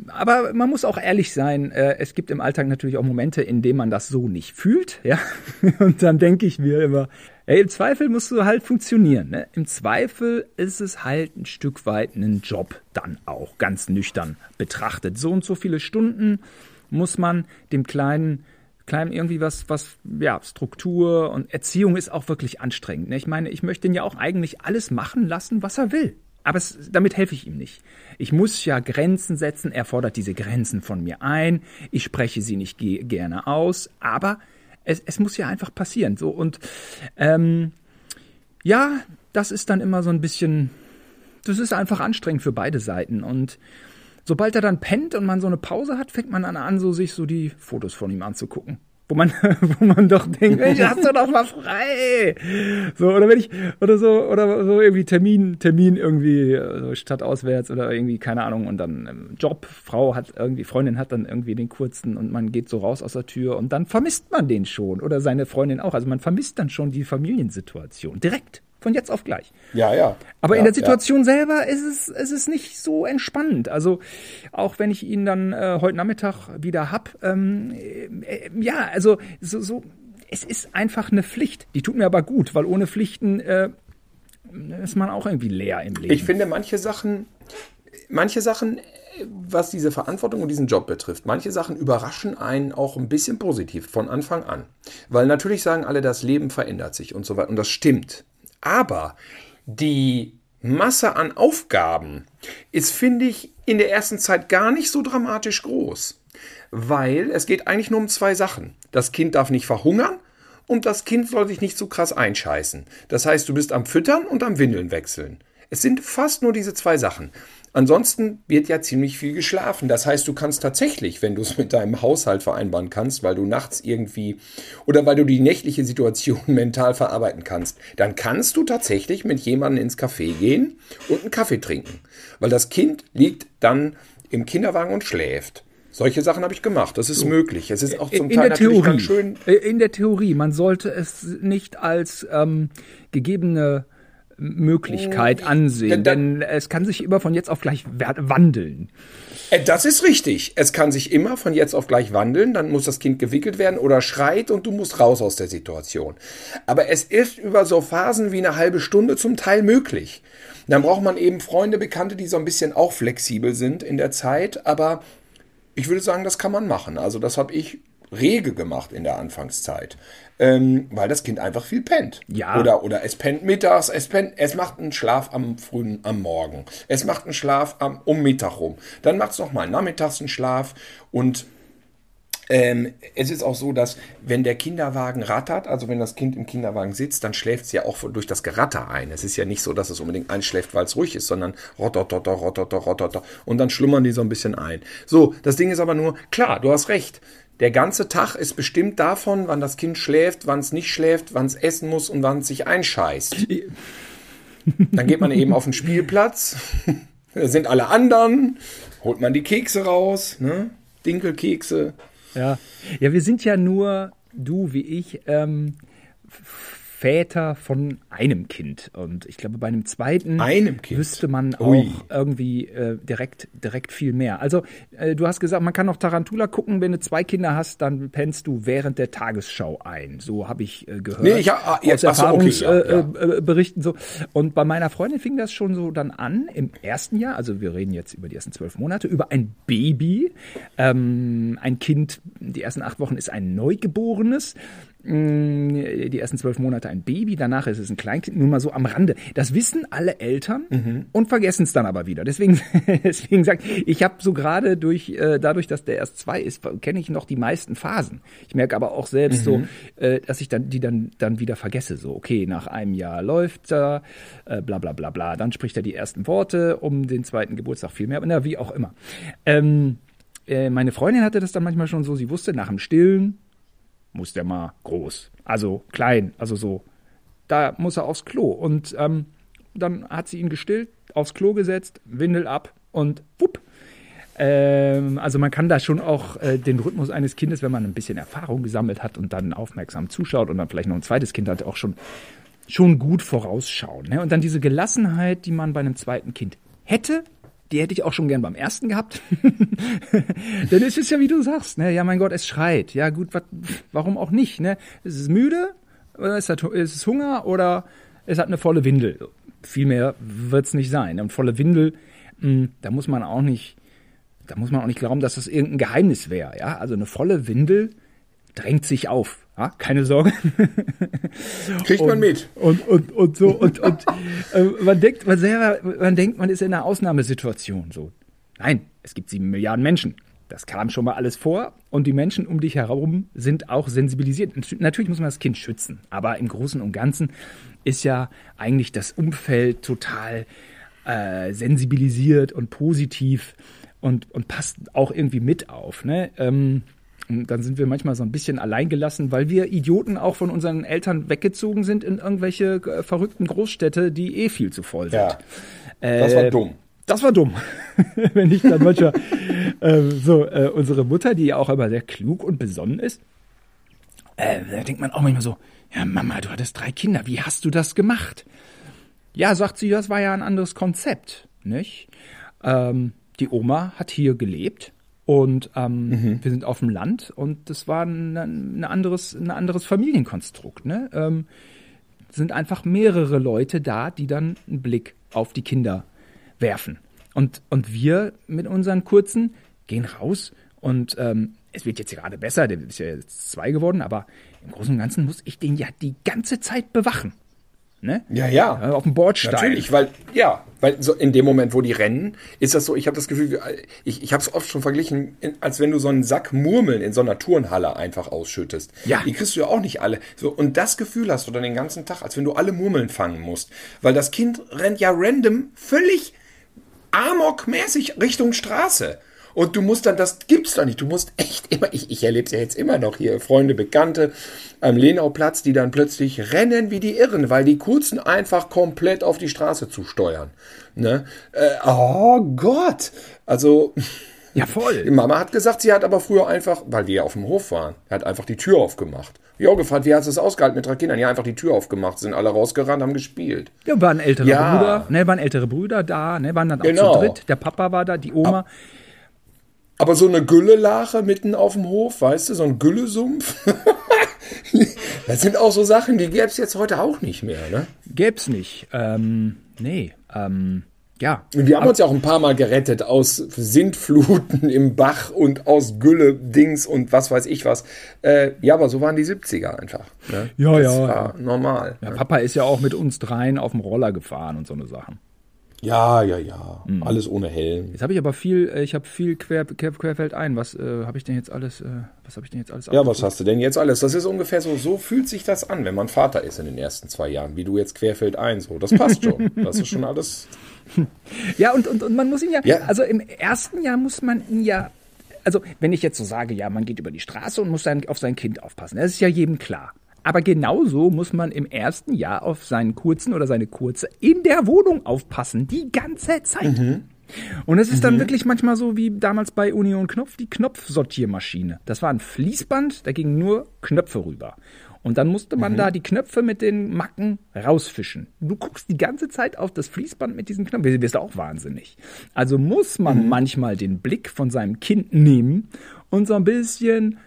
aber man muss auch ehrlich sein, äh, es gibt im Alltag natürlich auch Momente, in denen man das so nicht fühlt, ja. Und dann denke ich mir immer, Ey, im Zweifel musst du halt funktionieren. Ne? Im Zweifel ist es halt ein Stück weit ein Job dann auch, ganz nüchtern betrachtet. So und so viele Stunden muss man dem Kleinen Kleinen irgendwie was, was, ja, Struktur und Erziehung ist auch wirklich anstrengend. Ne? Ich meine, ich möchte ihn ja auch eigentlich alles machen lassen, was er will. Aber es, damit helfe ich ihm nicht. Ich muss ja Grenzen setzen. Er fordert diese Grenzen von mir ein. Ich spreche sie nicht ge gerne aus. Aber es, es muss ja einfach passieren. So und ähm, ja, das ist dann immer so ein bisschen. Das ist einfach anstrengend für beide Seiten und sobald er dann pennt und man so eine Pause hat, fängt man an, so sich so die Fotos von ihm anzugucken wo man, wo man doch denkt, Mensch, hast du doch mal frei. So, oder wenn ich, oder so, oder so irgendwie Termin, Termin irgendwie, so Stadt auswärts oder irgendwie, keine Ahnung, und dann ähm, Job, Frau hat irgendwie, Freundin hat dann irgendwie den kurzen und man geht so raus aus der Tür und dann vermisst man den schon oder seine Freundin auch. Also man vermisst dann schon die Familiensituation direkt von jetzt auf gleich. Ja, ja. Aber ja, in der Situation ja. selber ist es, ist es nicht so entspannend. Also auch wenn ich ihn dann äh, heute Nachmittag wieder hab, ähm, äh, ja, also so, so, es ist einfach eine Pflicht. Die tut mir aber gut, weil ohne Pflichten äh, ist man auch irgendwie leer im Leben. Ich finde manche Sachen, manche Sachen was diese Verantwortung und diesen Job betrifft, manche Sachen überraschen einen auch ein bisschen positiv von Anfang an. Weil natürlich sagen alle, das Leben verändert sich und so weiter. Und das stimmt. Aber die Masse an Aufgaben ist, finde ich, in der ersten Zeit gar nicht so dramatisch groß. Weil es geht eigentlich nur um zwei Sachen. Das Kind darf nicht verhungern und das Kind soll sich nicht zu krass einscheißen. Das heißt, du bist am Füttern und am Windeln wechseln. Es sind fast nur diese zwei Sachen. Ansonsten wird ja ziemlich viel geschlafen. Das heißt, du kannst tatsächlich, wenn du es mit deinem Haushalt vereinbaren kannst, weil du nachts irgendwie oder weil du die nächtliche Situation mental verarbeiten kannst, dann kannst du tatsächlich mit jemandem ins Café gehen und einen Kaffee trinken. Weil das Kind liegt dann im Kinderwagen und schläft. Solche Sachen habe ich gemacht. Das ist so. möglich. Es ist auch zum in Teil der Theorie, ganz schön. In der Theorie, man sollte es nicht als ähm, gegebene Möglichkeit hm, ansehen, denn es kann sich immer von jetzt auf gleich wandeln. Äh, das ist richtig. Es kann sich immer von jetzt auf gleich wandeln, dann muss das Kind gewickelt werden oder schreit und du musst raus aus der Situation. Aber es ist über so Phasen wie eine halbe Stunde zum Teil möglich. Dann braucht man eben Freunde, Bekannte, die so ein bisschen auch flexibel sind in der Zeit, aber ich würde sagen, das kann man machen. Also das habe ich rege gemacht in der Anfangszeit ähm, weil das Kind einfach viel pennt. Ja. Oder, oder es pennt mittags, es pennt, es macht einen Schlaf am frühen, am Morgen. Es macht einen Schlaf am, um Mittag rum. Dann macht es nochmal nachmittags einen Schlaf und ähm, es ist auch so, dass wenn der Kinderwagen rattert, also wenn das Kind im Kinderwagen sitzt, dann schläft es ja auch durch das Geratter ein. Es ist ja nicht so, dass es unbedingt einschläft, weil es ruhig ist, sondern rottototter, rottototter, rottototter und dann schlummern die so ein bisschen ein. So, das Ding ist aber nur, klar, du hast recht. Der ganze Tag ist bestimmt davon, wann das Kind schläft, wann es nicht schläft, wann es essen muss und wann es sich einscheißt. Dann geht man eben auf den Spielplatz, da sind alle anderen, holt man die Kekse raus, ne? Dinkelkekse. Ja. ja, wir sind ja nur, du wie ich, ähm, Väter von einem Kind. Und ich glaube, bei einem zweiten einem kind. wüsste man auch Ui. irgendwie äh, direkt, direkt viel mehr. Also, äh, du hast gesagt, man kann noch Tarantula gucken. Wenn du zwei Kinder hast, dann pennst du während der Tagesschau ein. So habe ich äh, gehört. Nee, ich, ah, ja, aus Erfahrungsberichten. Okay, ja, ja. Äh, so. Und bei meiner Freundin fing das schon so dann an im ersten Jahr. Also, wir reden jetzt über die ersten zwölf Monate, über ein Baby. Ähm, ein Kind, die ersten acht Wochen ist ein Neugeborenes. Mm, die ersten zwölf Monate ein Baby, danach ist es ein Kleinkind, nur mal so am Rande. Das wissen alle Eltern mhm. und vergessen es dann aber wieder. Deswegen, deswegen sagt, ich habe so gerade durch, äh, dadurch, dass der erst zwei ist, kenne ich noch die meisten Phasen. Ich merke aber auch selbst mhm. so, äh, dass ich dann die dann dann wieder vergesse. So, okay, nach einem Jahr läuft er, äh, bla bla bla bla. Dann spricht er die ersten Worte um den zweiten Geburtstag viel mehr, na, wie auch immer. Ähm, äh, meine Freundin hatte das dann manchmal schon so, sie wusste nach dem Stillen, muss der mal groß. Also klein, also so. Da muss er aufs Klo. Und ähm, dann hat sie ihn gestillt, aufs Klo gesetzt, Windel ab und wupp. Ähm, also man kann da schon auch äh, den Rhythmus eines Kindes, wenn man ein bisschen Erfahrung gesammelt hat und dann aufmerksam zuschaut und dann vielleicht noch ein zweites Kind hat, auch schon, schon gut vorausschauen. Ne? Und dann diese Gelassenheit, die man bei einem zweiten Kind hätte, die hätte ich auch schon gern beim ersten gehabt. Denn es ist ja, wie du sagst, ne? ja, mein Gott, es schreit. Ja, gut, wat, warum auch nicht? Ne? Es ist müde, oder es, hat, es ist Hunger oder es hat eine volle Windel. Viel mehr wird es nicht sein. Und volle Windel, mh, hm, da muss man auch nicht, da muss man auch nicht glauben, dass das irgendein Geheimnis wäre. Ja, also eine volle Windel drängt sich auf. Ja, keine Sorge. Kriegt man mit. Und, und, und so, und, und äh, man denkt, man selber, man denkt, man ist in einer Ausnahmesituation. So. Nein, es gibt sieben Milliarden Menschen. Das kam schon mal alles vor und die Menschen um dich herum sind auch sensibilisiert. Natürlich muss man das Kind schützen, aber im Großen und Ganzen ist ja eigentlich das Umfeld total äh, sensibilisiert und positiv und, und passt auch irgendwie mit auf. Ne? Ähm, und dann sind wir manchmal so ein bisschen alleingelassen, weil wir Idioten auch von unseren Eltern weggezogen sind in irgendwelche äh, verrückten Großstädte, die eh viel zu voll sind. Ja. Das war Äh, dumm. Das war dumm. Wenn ich dann manchmal äh, so äh, unsere Mutter, die ja auch immer sehr klug und besonnen ist, äh, da denkt man auch manchmal so, ja Mama, du hattest drei Kinder, wie hast du das gemacht? Ja, sagt sie, das war ja ein anderes Konzept, nicht? Ähm, die Oma hat hier gelebt und ähm, wir sind auf dem Land und das war ein, ein anderes, ein anderes Familienkonstrukt. Ne? Ähm, sind einfach mehrere Leute da, die dann einen Blick auf die Kinder werfen. Und, und wir mit unseren Kurzen gehen raus und ähm, es wird jetzt gerade besser, der ist ja jetzt zwei geworden, aber im Großen und Ganzen muss ich den ja die ganze Zeit bewachen. Ne? Ja, ja. Äh, Auf dem Bordstein. Natürlich, weil, ja, weil so in dem Moment, wo die rennen, ist das so, ich habe das Gefühl, ich, ich habe es oft schon verglichen, als wenn du so einen Sack Murmeln in so einer Turnhalle einfach ausschüttest. Ja. Die kriegst du ja auch nicht alle. So, und das Gefühl hast du dann den ganzen Tag, als wenn du alle Murmeln fangen musst. Weil das Kind rennt ja random völlig amokmäßig Richtung Straße. Und du musst dann, das gibt's doch nicht. Du musst echt immer, ich, ich erlebe es ja jetzt immer noch hier, Freunde, Bekannte am Lenauplatz, die dann plötzlich rennen wie die Irren, weil die Kurzen einfach komplett auf die Straße zusteuern. Ne? Äh, oh Gott! Also, Ja, voll. die Mama hat gesagt, sie hat aber früher einfach, weil wir ja auf dem Hof waren, hat einfach die Tür aufgemacht. Auch gefragt, wie hast du es ausgehalten mit drei Kindern? Ja, einfach die Tür aufgemacht, sind alle rausgerannt, haben gespielt. Ja, waren ältere Ja. Brüder, ne, waren ältere Brüder da, ne, waren dann auch Genau. zu dritt. Der Papa war da, die Oma. Aber so eine Güllelache mitten auf dem Hof, weißt du, so ein Güllesumpf. das sind auch so Sachen, die gäbe es jetzt heute auch nicht mehr, ne? Gäb's nicht. Ähm, nee, ähm, ja. Und wir haben uns ja auch ein paar Mal gerettet aus Sintfluten im Bach und aus Gülle-Dings und was weiß ich was. Äh, ja, aber so waren die 70er einfach. Ne? Ja, das ja, war normal. Ja, ne? Papa ist ja auch mit uns dreien auf dem Roller gefahren und so eine Sachen. Ja, ja, ja. Mhm. Alles ohne Helm. Jetzt habe ich aber viel, äh, ich habe viel quer, quer, querfeld ein. Was äh, habe ich denn jetzt alles, äh, was habe ich denn jetzt alles Ja, abgeguckt? was hast du denn jetzt alles? Das ist ungefähr so, so fühlt sich das an, wenn man Vater ist in den ersten zwei Jahren, wie du jetzt querfeld ein. So, das passt schon. Das ist schon alles. Ja, und, und, und man muss ihn ja, Ja. also im ersten Jahr muss man ihn ja, also wenn ich jetzt so sage, ja, man geht über die Straße und muss dann auf sein Kind aufpassen, das ist ja jedem klar. Aber genauso muss man im ersten Jahr auf seinen Kurzen oder seine Kurze in der Wohnung aufpassen, die ganze Zeit. Und es ist dann wirklich manchmal so wie damals bei Union Knopf, die Knopfsortiermaschine. Das war ein Fließband, da gingen nur Knöpfe rüber. Und dann musste man da die Knöpfe mit den Macken rausfischen. Du guckst die ganze Zeit auf das Fließband mit diesen Knöpfen. Du wirst auch wahnsinnig. Also muss man manchmal den Blick von seinem Kind nehmen und so ein bisschen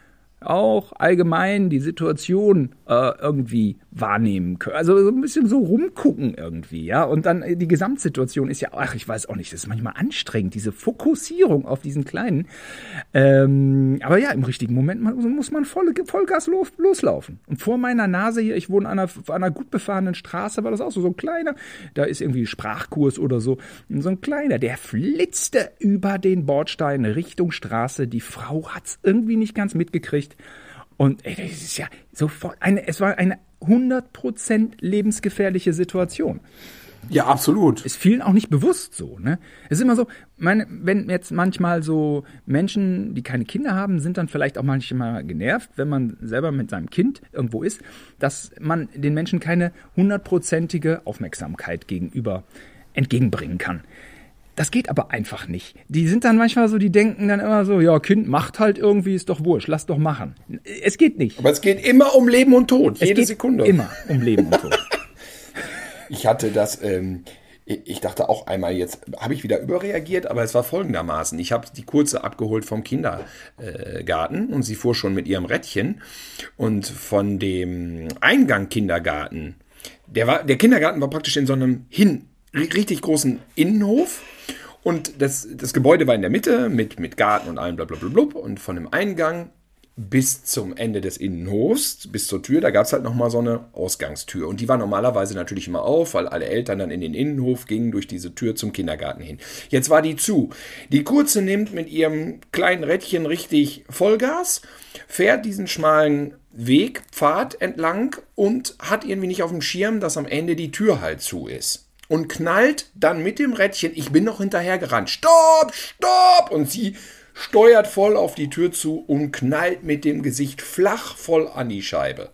auch allgemein die Situation äh, irgendwie wahrnehmen können. Also so ein bisschen so rumgucken irgendwie, ja. Und dann äh, die Gesamtsituation ist ja, ach, ich weiß auch nicht, das ist manchmal anstrengend, diese Fokussierung auf diesen Kleinen. Ähm, aber ja, im richtigen Moment muss man voll, Vollgas los, loslaufen. Und vor meiner Nase hier, ich wohne an einer, an einer gut befahrenen Straße, war das auch so, so ein kleiner, da ist irgendwie Sprachkurs oder so, und so ein kleiner, der flitzte über den Bordstein Richtung Straße. Die Frau hat's irgendwie nicht ganz mitgekriegt. Und ey, das ist ja sofort eine, es war eine 100% lebensgefährliche Situation. Ja, absolut. Ist vielen auch nicht bewusst so, ne? Es ist immer so, meine, wenn jetzt manchmal so Menschen, die keine Kinder haben, sind dann vielleicht auch manchmal genervt, wenn man selber mit seinem Kind irgendwo ist, dass man den Menschen keine hundertprozentige Aufmerksamkeit gegenüber entgegenbringen kann. Das geht aber einfach nicht. Die sind dann manchmal so, die denken dann immer so, ja, Kind macht halt irgendwie, ist doch wurscht, lass doch machen. Es geht nicht. Aber es geht immer um Leben und Tod, Es jede Sekunde. immer um Leben und Tod. Ich hatte das, ähm, ich dachte auch einmal, jetzt habe ich wieder überreagiert, aber es war folgendermaßen. Ich habe die Kurze abgeholt vom Kindergarten und sie fuhr schon mit ihrem Rädchen. Und von dem Eingang Kindergarten, der, war, der Kindergarten war praktisch in so einem hin, richtig großen Innenhof. Und das, das Gebäude war in der Mitte mit, mit Garten und allem blablabla. Und von dem Eingang bis zum Ende des Innenhofs, bis zur Tür, da gab es halt nochmal so eine Ausgangstür. Und die war normalerweise natürlich immer auf, weil alle Eltern dann in den Innenhof gingen durch diese Tür zum Kindergarten hin. Jetzt war die zu. Die Kurze nimmt mit ihrem kleinen Rädchen richtig Vollgas, fährt diesen schmalen Weg, Pfad entlang und hat irgendwie nicht auf dem Schirm, dass am Ende die Tür halt zu ist. Und knallt dann mit dem Rädchen, ich bin noch hinterher gerannt, stopp, stopp! Und sie steuert voll auf die Tür zu und knallt mit dem Gesicht flach voll an die Scheibe.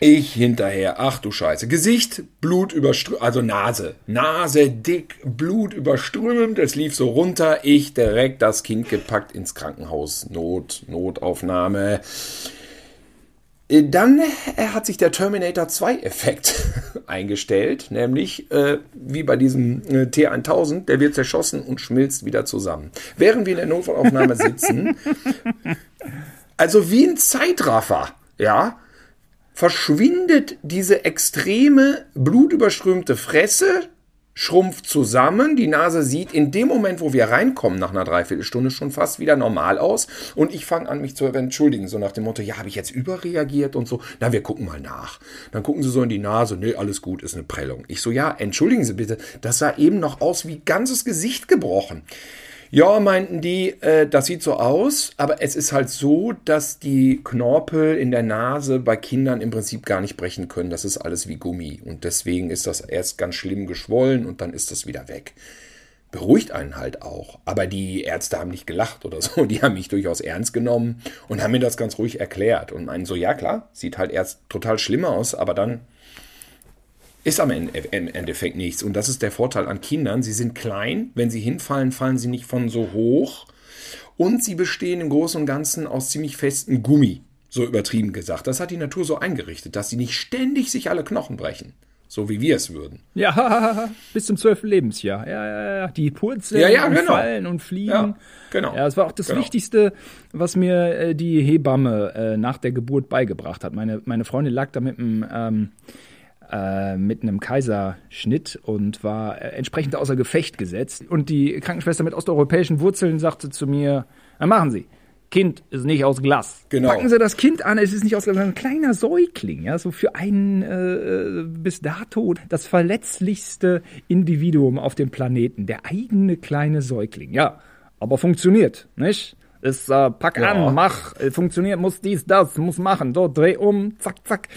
Ich hinterher, ach du Scheiße. Gesicht, Blut überströmt, also Nase. Nase dick, Blut überströmt, es lief so runter. Ich direkt das Kind gepackt ins Krankenhaus. Not, Notaufnahme. Äh, dann hat sich der Terminator 2 Effekt eingestellt, nämlich äh, wie bei diesem äh, T1000, der wird zerschossen und schmilzt wieder zusammen. Während wir in der Notfallaufnahme sitzen, also wie ein Zeitraffer, ja, verschwindet diese extreme blutüberströmte Fresse, schrumpft zusammen, die Nase sieht in dem Moment, wo wir reinkommen, nach einer Dreiviertelstunde schon fast wieder normal aus und ich fange an, mich zu entschuldigen, so nach dem Motto, ja, habe ich jetzt überreagiert und so, na, wir gucken mal nach. Dann gucken sie so in die Nase, nee, alles gut, ist eine Prellung. Ich so, ja, entschuldigen Sie bitte, das sah eben noch aus wie ganzes Gesicht gebrochen. Ja, meinten die, äh, das sieht so aus, aber es ist halt so, dass die Knorpel in der Nase bei Kindern im Prinzip gar nicht brechen können. Das ist alles wie Gummi. Und deswegen ist das erst ganz schlimm geschwollen und dann ist das wieder weg. Beruhigt einen halt auch. Aber die Ärzte haben nicht gelacht oder so. Die haben mich durchaus ernst genommen und haben mir das ganz ruhig erklärt. Und meinen so, ja klar, sieht halt erst total schlimm aus, aber dann ist am Endeffekt nichts. Und das ist der Vorteil an Kindern. Sie sind klein. Wenn sie hinfallen, fallen sie nicht von so hoch. Und sie bestehen im Großen und Ganzen aus ziemlich festem Gummi. So übertrieben gesagt. Das hat die Natur so eingerichtet, dass sie nicht ständig sich alle Knochen brechen. So wie wir es würden. Ja, bis zum zwölften Lebensjahr. Ja, ja, ja. Die purzeln ja, ja, und genau. fallen und fliegen. Ja, genau. Ja, das war auch das Genau. Wichtigste, was mir äh, die Hebamme äh, nach der Geburt beigebracht hat. Meine, meine Freundin lag da mit einem, ähm, äh, mit einem Kaiserschnitt und war äh, entsprechend außer Gefecht gesetzt. Und die Krankenschwester mit osteuropäischen Wurzeln sagte zu mir, na machen Sie. Kind ist nicht aus Glas. Genau. Packen Sie das Kind an, es ist nicht aus Glas, sondern ein kleiner Säugling, ja, so für einen äh, bis dato das verletzlichste Individuum auf dem Planeten, der eigene kleine Säugling, ja, aber funktioniert, nicht? Ist äh, pack Ja. an, mach, äh, funktioniert, muss dies, das, muss machen, so dreh um, zack, zack.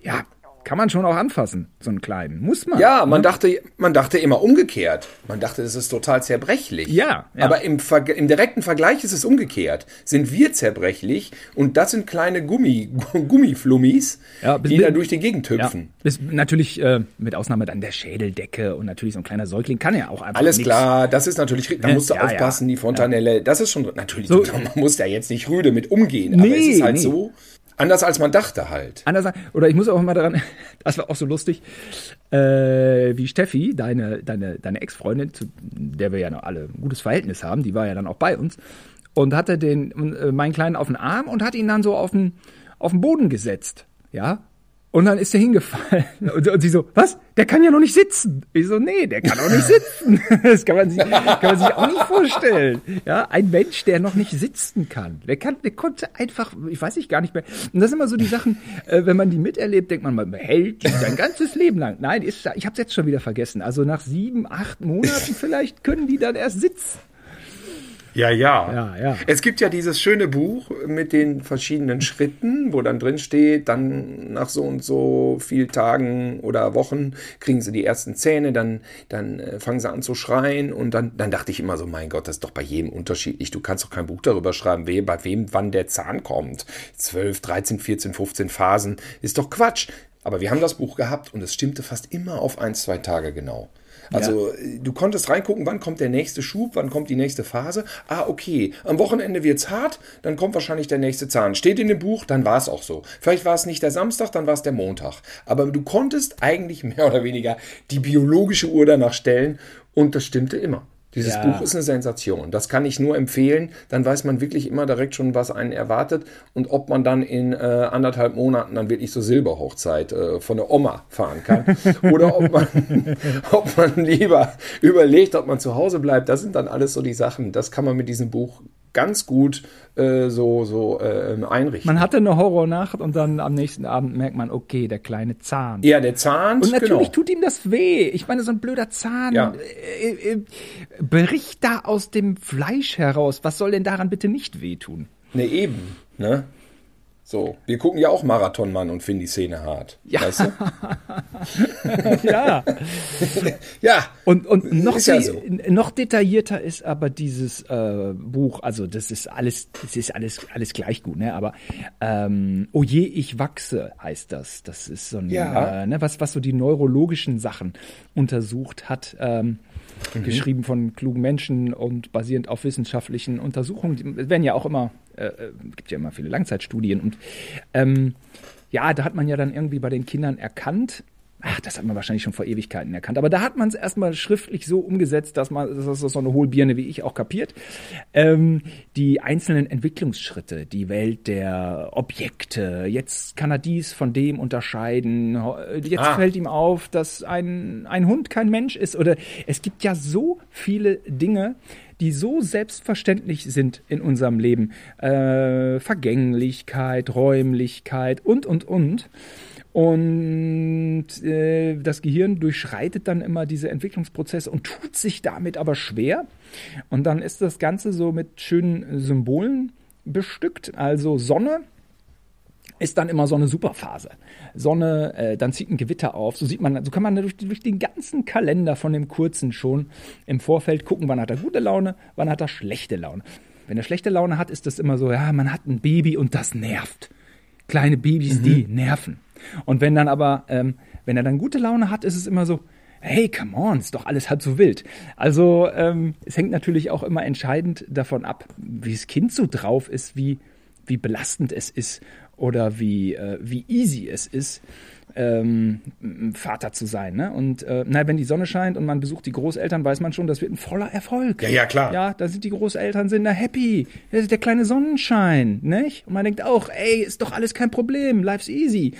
Ja, kann man schon auch anfassen, so einen kleinen, muss man. Ja, man dachte, man dachte immer umgekehrt. Man dachte, es ist total zerbrechlich. Ja, ja. Aber im, Ver im direkten Vergleich ist es umgekehrt. Sind wir zerbrechlich und das sind kleine Gummi, Gummiflummis, Ja, bis- die da durch die Gegend Ja, hüpfen. ist natürlich äh, mit Ausnahme dann der Schädeldecke und natürlich so ein kleiner Säugling kann ja auch einfach Alles nix. klar, das ist natürlich, da Ne? musst du Ja, ja. aufpassen, die Fontanelle, das ist schon, natürlich, So- man muss da jetzt nicht rüde mit umgehen, aber Nee, es ist halt nee. so, anders als man dachte halt. Anders, oder ich muss auch mal daran, das war auch so lustig, äh, wie Steffi, deine, deine, deine Ex-Freundin, zu der wir ja noch alle ein gutes Verhältnis haben, die war ja dann auch bei uns und hatte den, äh, meinen Kleinen auf den Arm und hat ihn dann so auf den, auf den Boden gesetzt, ja. Und dann ist er hingefallen. Und, und sie so, was? Der kann ja noch nicht sitzen. Ich so, nee, der kann auch nicht sitzen. Das kann man sich, kann man sich auch nicht vorstellen. Ja, ein Mensch, der noch nicht sitzen kann. Der kann, der konnte einfach, ich weiß nicht gar nicht mehr. Und das sind immer so die Sachen, äh, wenn man die miterlebt, denkt man, man behält die sein ganzes Leben lang. Nein, ist, ich habe jetzt schon wieder vergessen. Also nach sieben, acht Monaten vielleicht können die dann erst sitzen. Ja, ja. Ja, ja. Es gibt ja dieses schöne Buch mit den verschiedenen Schritten, wo dann drin steht, dann nach so und so viel Tagen oder Wochen kriegen sie die ersten Zähne, dann, dann äh, fangen sie an zu schreien und dann, dann dachte ich immer so, mein Gott, das ist doch bei jedem unterschiedlich. Du kannst doch kein Buch darüber schreiben, wer, bei wem wann der Zahn kommt. 12, 13, 14, 15 Phasen ist doch Quatsch. Aber wir haben das Buch gehabt und es stimmte fast immer auf ein, zwei Tage genau. Also äh, du konntest reingucken, wann kommt der nächste Schub, wann kommt die nächste Phase. Ah, okay, am Wochenende wird's hart, dann kommt wahrscheinlich der nächste Zahn. Steht in dem Buch, dann war es auch so. Vielleicht war es nicht der Samstag, dann war es der Montag. Aber du konntest eigentlich mehr oder weniger die biologische Uhr danach stellen und das stimmte immer. Dieses Ja. Buch ist eine Sensation. Das kann ich nur empfehlen. Dann weiß man wirklich immer direkt schon, was einen erwartet und ob man dann in äh, anderthalb Monaten dann wirklich so Silberhochzeit äh, von der Oma fahren kann. Oder ob man, ob man lieber überlegt, ob man zu Hause bleibt. Das sind dann alles so die Sachen. Das kann man mit diesem Buch ganz gut äh, so, so äh, einrichten. Man hatte eine Horrornacht und dann am nächsten Abend merkt man, okay, der kleine Zahn. ja, der Zahn. Und natürlich genau. tut ihm das weh. Ich meine, so ein blöder Zahn Ja. äh, äh, bricht da aus dem Fleisch heraus. Was soll denn daran bitte nicht wehtun? Ne, eben. Ne? So, wir gucken ja auch Marathonmann und finden die Szene hart. Ja. Weißt du? ja. ja. Und, und noch, ja so. noch detaillierter ist aber dieses äh, Buch, also das ist alles, das ist alles, alles gleich gut, ne? Aber ähm, Oh je, ich wachse heißt das. Das ist so ein, Ja. äh, ne, was, was so die neurologischen Sachen untersucht hat. Ähm, Mhm. Geschrieben von klugen Menschen und basierend auf wissenschaftlichen Untersuchungen. Es werden ja auch immer, äh, äh, gibt ja immer viele Langzeitstudien und ähm, ja, da hat man ja dann irgendwie bei den Kindern erkannt, ach, das hat man wahrscheinlich schon vor Ewigkeiten erkannt, aber da hat man es erstmal schriftlich so umgesetzt, dass man, das ist so eine Hohlbirne wie ich auch kapiert, ähm, die einzelnen Entwicklungsschritte, die Welt der Objekte, jetzt kann er dies von dem unterscheiden, ho- jetzt Ah. fällt ihm auf, dass ein, ein Hund kein Mensch ist oder es gibt ja so viele Dinge, die so selbstverständlich sind in unserem Leben. Äh, Vergänglichkeit, Räumlichkeit und, und, und. Und äh, das Gehirn durchschreitet dann immer diese Entwicklungsprozesse und tut sich damit aber schwer. Und dann ist das Ganze so mit schönen Symbolen bestückt. Also Sonne ist dann immer so eine Superphase. Sonne, äh, dann zieht ein Gewitter auf. So sieht man, so kann man durch, durch den ganzen Kalender von dem kurzen schon im Vorfeld gucken, wann hat er gute Laune, wann hat er schlechte Laune. Wenn er schlechte Laune hat, ist das immer so, ja, man hat ein Baby und das nervt. Kleine Babys, die nerven. Und wenn dann aber, ähm, wenn er dann gute Laune hat, ist es immer so, hey, come on, ist doch alles halb so wild. Also ähm, es hängt natürlich auch immer entscheidend davon ab, wie das Kind so drauf ist, wie, wie belastend es ist oder wie, äh, wie easy es ist, ähm, Vater zu sein. Ne? Und äh, na, wenn die Sonne scheint und man besucht die Großeltern, weiß man schon, das wird ein voller Erfolg. Ja, ja, klar. Ja, da sind die Großeltern sind da happy. Das ist der kleine Sonnenschein, nicht? Und man denkt auch, ey, ist doch alles kein Problem, life's easy.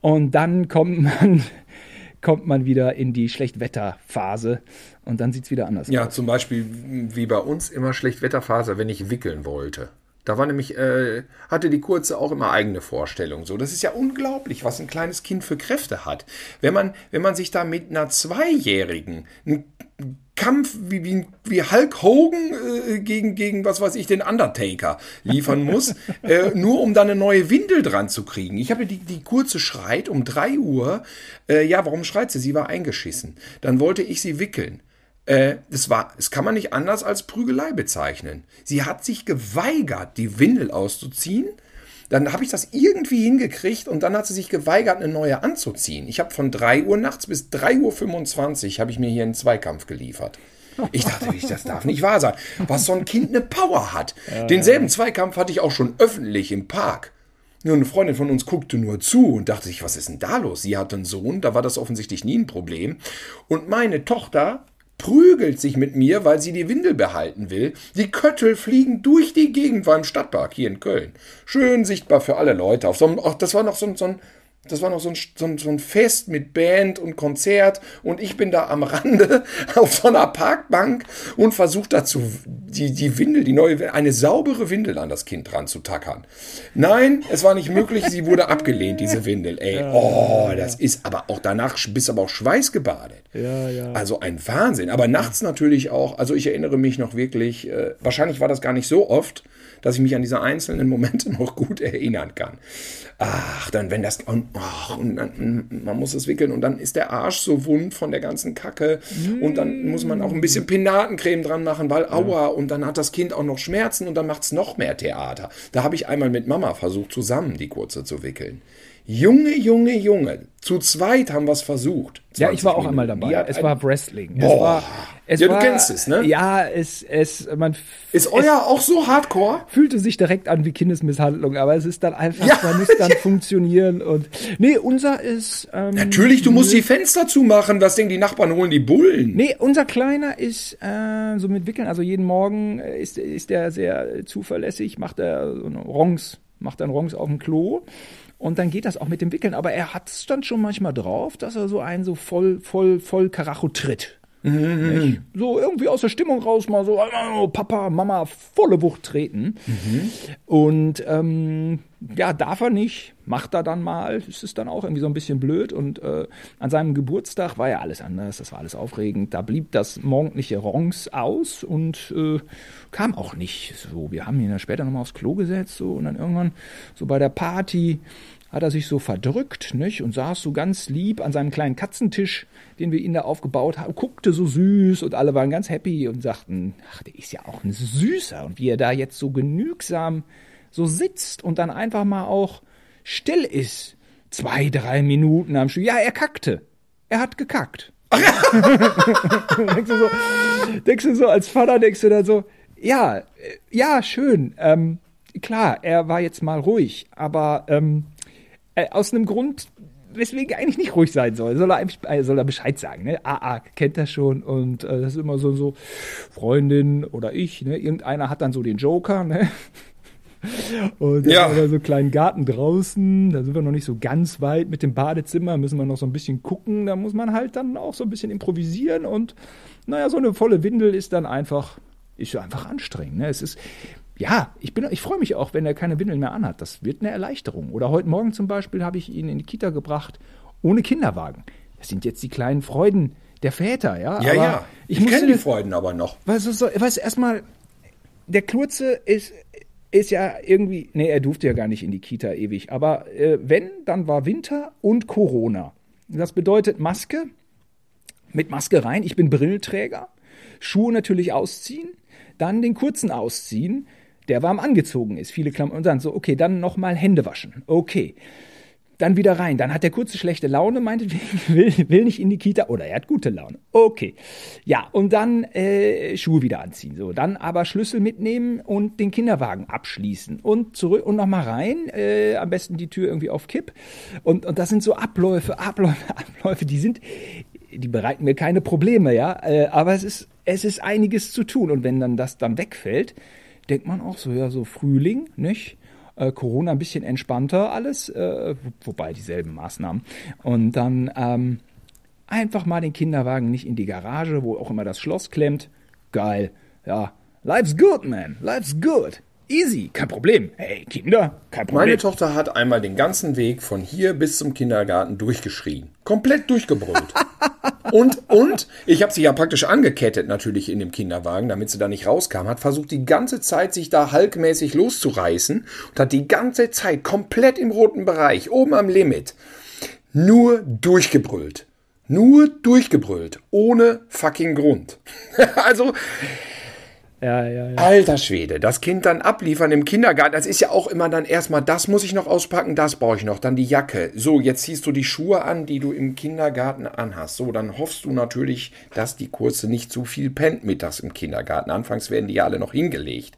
Und dann kommt man, kommt man wieder in die Schlechtwetterphase und dann sieht's wieder anders Ja, aus. zum Beispiel wie bei uns immer Schlechtwetterphase, wenn ich wickeln wollte. Da war nämlich, äh, hatte die Kurze auch immer eigene Vorstellungen. So, das ist ja unglaublich, was ein kleines Kind für Kräfte hat. Wenn man, wenn man sich da mit einer Zweijährigen einen Kampf wie, wie, wie Hulk Hogan äh, gegen, gegen, was weiß ich, den Undertaker liefern muss, äh, nur um da eine neue Windel dran zu kriegen. Ich habe die, die Kurze schreit um 3 Uhr. Äh, ja, warum schreit sie? Sie war eingeschissen. Dann wollte ich sie wickeln. Äh, das war, das kann man nicht anders als Prügelei bezeichnen. Sie hat sich geweigert, die Windel auszuziehen. Dann habe ich das irgendwie hingekriegt und dann hat sie sich geweigert, eine neue anzuziehen. Ich habe von 3 Uhr nachts bis 3.25 Uhr habe ich mir hier einen Zweikampf geliefert. Ich dachte, ich, das darf nicht wahr sein. Was so ein Kind eine Power hat. Denselben Zweikampf hatte ich auch schon öffentlich im Park. Nur eine Freundin von uns guckte nur zu und dachte sich, was ist denn da los? Sie hatte einen Sohn, da war das offensichtlich nie ein Problem. Und meine Tochter prügelt sich mit mir, weil sie die Windel behalten will. Die Köttel fliegen durch die Gegend beim Stadtpark hier in Köln. Schön sichtbar für alle Leute. Auf so einem, ach, das war noch so so ein das war noch so ein, so, ein, so ein Fest mit Band und Konzert und ich bin da am Rande auf so einer Parkbank und versuche dazu die, die Windel, die neue, eine saubere Windel an das Kind dran zu tackern. Nein, es war nicht möglich, sie wurde abgelehnt, diese Windel. Ey, oh, das ist aber auch danach bist aber auch schweißgebadet. Ja, ja. Also ein Wahnsinn. Aber nachts natürlich auch, also ich erinnere mich noch wirklich, äh, wahrscheinlich war das gar nicht so oft, dass ich mich an diese einzelnen Momente noch gut erinnern kann. Ach, dann wenn das, und, ach, und dann, man muss es wickeln und dann ist der Arsch so wund von der ganzen Kacke und dann muss man auch ein bisschen Pinatencreme dran machen, weil aua und dann hat das Kind auch noch Schmerzen und dann macht es noch mehr Theater. Da habe ich einmal mit Mama versucht, zusammen die kurze zu wickeln. Junge, Junge, Junge. Zu zweit haben wir es versucht. Ja, ich war 20 auch einmal Minuten. dabei. Die hat Es war Wrestling. Es Boah. war, es Ja, du war, kennst es, ne? Ja, es, es, man Ist euer auch so hardcore? fühlte sich direkt an wie Kindesmisshandlung, aber es ist dann einfach, Ja. man muss dann funktionieren und, nee, unser ist, ähm, Natürlich, du musst die Fenster zumachen. Was denken die Nachbarn holen die Bullen? Nee, unser Kleiner ist äh, so mit Wickeln, also jeden Morgen äh, ist, ist er sehr zuverlässig, macht er so eine Rongs, macht dann Rongs auf dem Klo und dann geht das auch mit dem Wickeln, aber er hat es dann schon manchmal drauf, dass er so einen so voll, voll, voll Karacho tritt. Mhm. So irgendwie aus der Stimmung raus mal so, oh, Papa, Mama, volle Wucht treten. Mhm. Und ähm, ja, darf er nicht, macht er dann mal. Ist dann auch irgendwie so ein bisschen blöd. Und äh, an seinem Geburtstag war ja alles anders, das war alles aufregend. Da blieb das morgendliche Rongs aus und äh, kam auch nicht so. Wir haben ihn dann später nochmal aufs Klo gesetzt so und dann irgendwann so bei der Party hat er sich so verdrückt nicht? und saß so ganz lieb an seinem kleinen Katzentisch, den wir ihn da aufgebaut haben, guckte so süß und alle waren ganz happy und sagten, ach, der ist ja auch ein Süßer. Und wie er da jetzt so genügsam so sitzt und dann einfach mal auch still ist. Zwei, drei Minuten am Stück. Ja, er kackte. Er hat gekackt. denkst, du so, denkst du so, als Vater denkst du dann so, ja, äh, ja, schön. Ähm, klar, er war jetzt mal ruhig, aber ähm, äh, aus einem Grund, weswegen er eigentlich nicht ruhig sein soll. Soll er, äh, soll er Bescheid sagen. Ne? AA kennt er schon und äh, das ist immer so, so Freundin oder ich. Ne? Irgendeiner hat dann so den Joker. Ne? Und ja. haben wir so einen kleinen Garten draußen. Da sind wir noch nicht so ganz weit mit dem Badezimmer. Müssen wir noch so ein bisschen gucken. Da muss man halt dann auch so ein bisschen improvisieren. Und naja, so eine volle Windel ist dann einfach, ist ja einfach anstrengend. Ne? Es ist, ja, ich, bin, ich freue mich auch, wenn er keine Windeln mehr anhat. Das wird eine Erleichterung. Oder heute Morgen zum Beispiel habe ich ihn in die Kita gebracht, ohne Kinderwagen. Das sind jetzt die kleinen Freuden der Väter, ja. Ja, aber ja. Ich, ich kenne die Freuden aber noch. Weißt du, so, weißt, erstmal, der Klurze ist, ist ja irgendwie, nee, er durfte ja gar nicht in die Kita ewig. Aber äh, wenn, dann war Winter und Corona. Das bedeutet Maske, mit Maske rein. Ich bin Brillenträger. Schuhe natürlich ausziehen, dann den kurzen ausziehen, der warm angezogen ist, viele Klamotten und dann so, okay, dann nochmal Hände waschen. Okay. Dann wieder rein. Dann hat der kurze schlechte Laune, meinetwegen, will, will nicht in die Kita oder er hat gute Laune. Okay. Ja, und dann äh, Schuhe wieder anziehen. So, dann aber Schlüssel mitnehmen und den Kinderwagen abschließen und zurück und nochmal rein. Äh, am besten die Tür irgendwie auf Kipp. Und, und das sind so Abläufe, Abläufe, Abläufe, die sind, die bereiten mir keine Probleme, ja. Äh, aber es ist, es ist einiges zu tun. Und wenn dann das dann wegfällt, denkt man auch so, ja, so Frühling, nicht? Äh, Corona ein bisschen entspannter alles, äh, wobei dieselben Maßnahmen. Und dann ähm, einfach mal den Kinderwagen nicht in die Garage, wo auch immer das Schloss klemmt. Geil. Ja, life's good, man. Life's good. Easy, kein Problem. Hey, Kinder, kein Problem. Meine Tochter hat einmal den ganzen Weg von hier bis zum Kindergarten durchgeschrien. Komplett durchgebrüllt. und, und, ich habe sie ja praktisch angekettet natürlich in dem Kinderwagen, damit sie da nicht rauskam, hat versucht die ganze Zeit sich da halkmäßig loszureißen und hat die ganze Zeit komplett im roten Bereich, oben am Limit, nur durchgebrüllt. Nur durchgebrüllt. Ohne fucking Grund. also, ja, ja, ja. Alter Schwede, das Kind dann abliefern im Kindergarten, das ist ja auch immer dann erstmal, das muss ich noch auspacken, das brauche ich noch, dann die Jacke. So, jetzt ziehst du die Schuhe an, die du im Kindergarten anhast. So, dann hoffst du natürlich, dass die Kurze nicht zu viel pennt mittags im Kindergarten. Anfangs werden die ja alle noch hingelegt.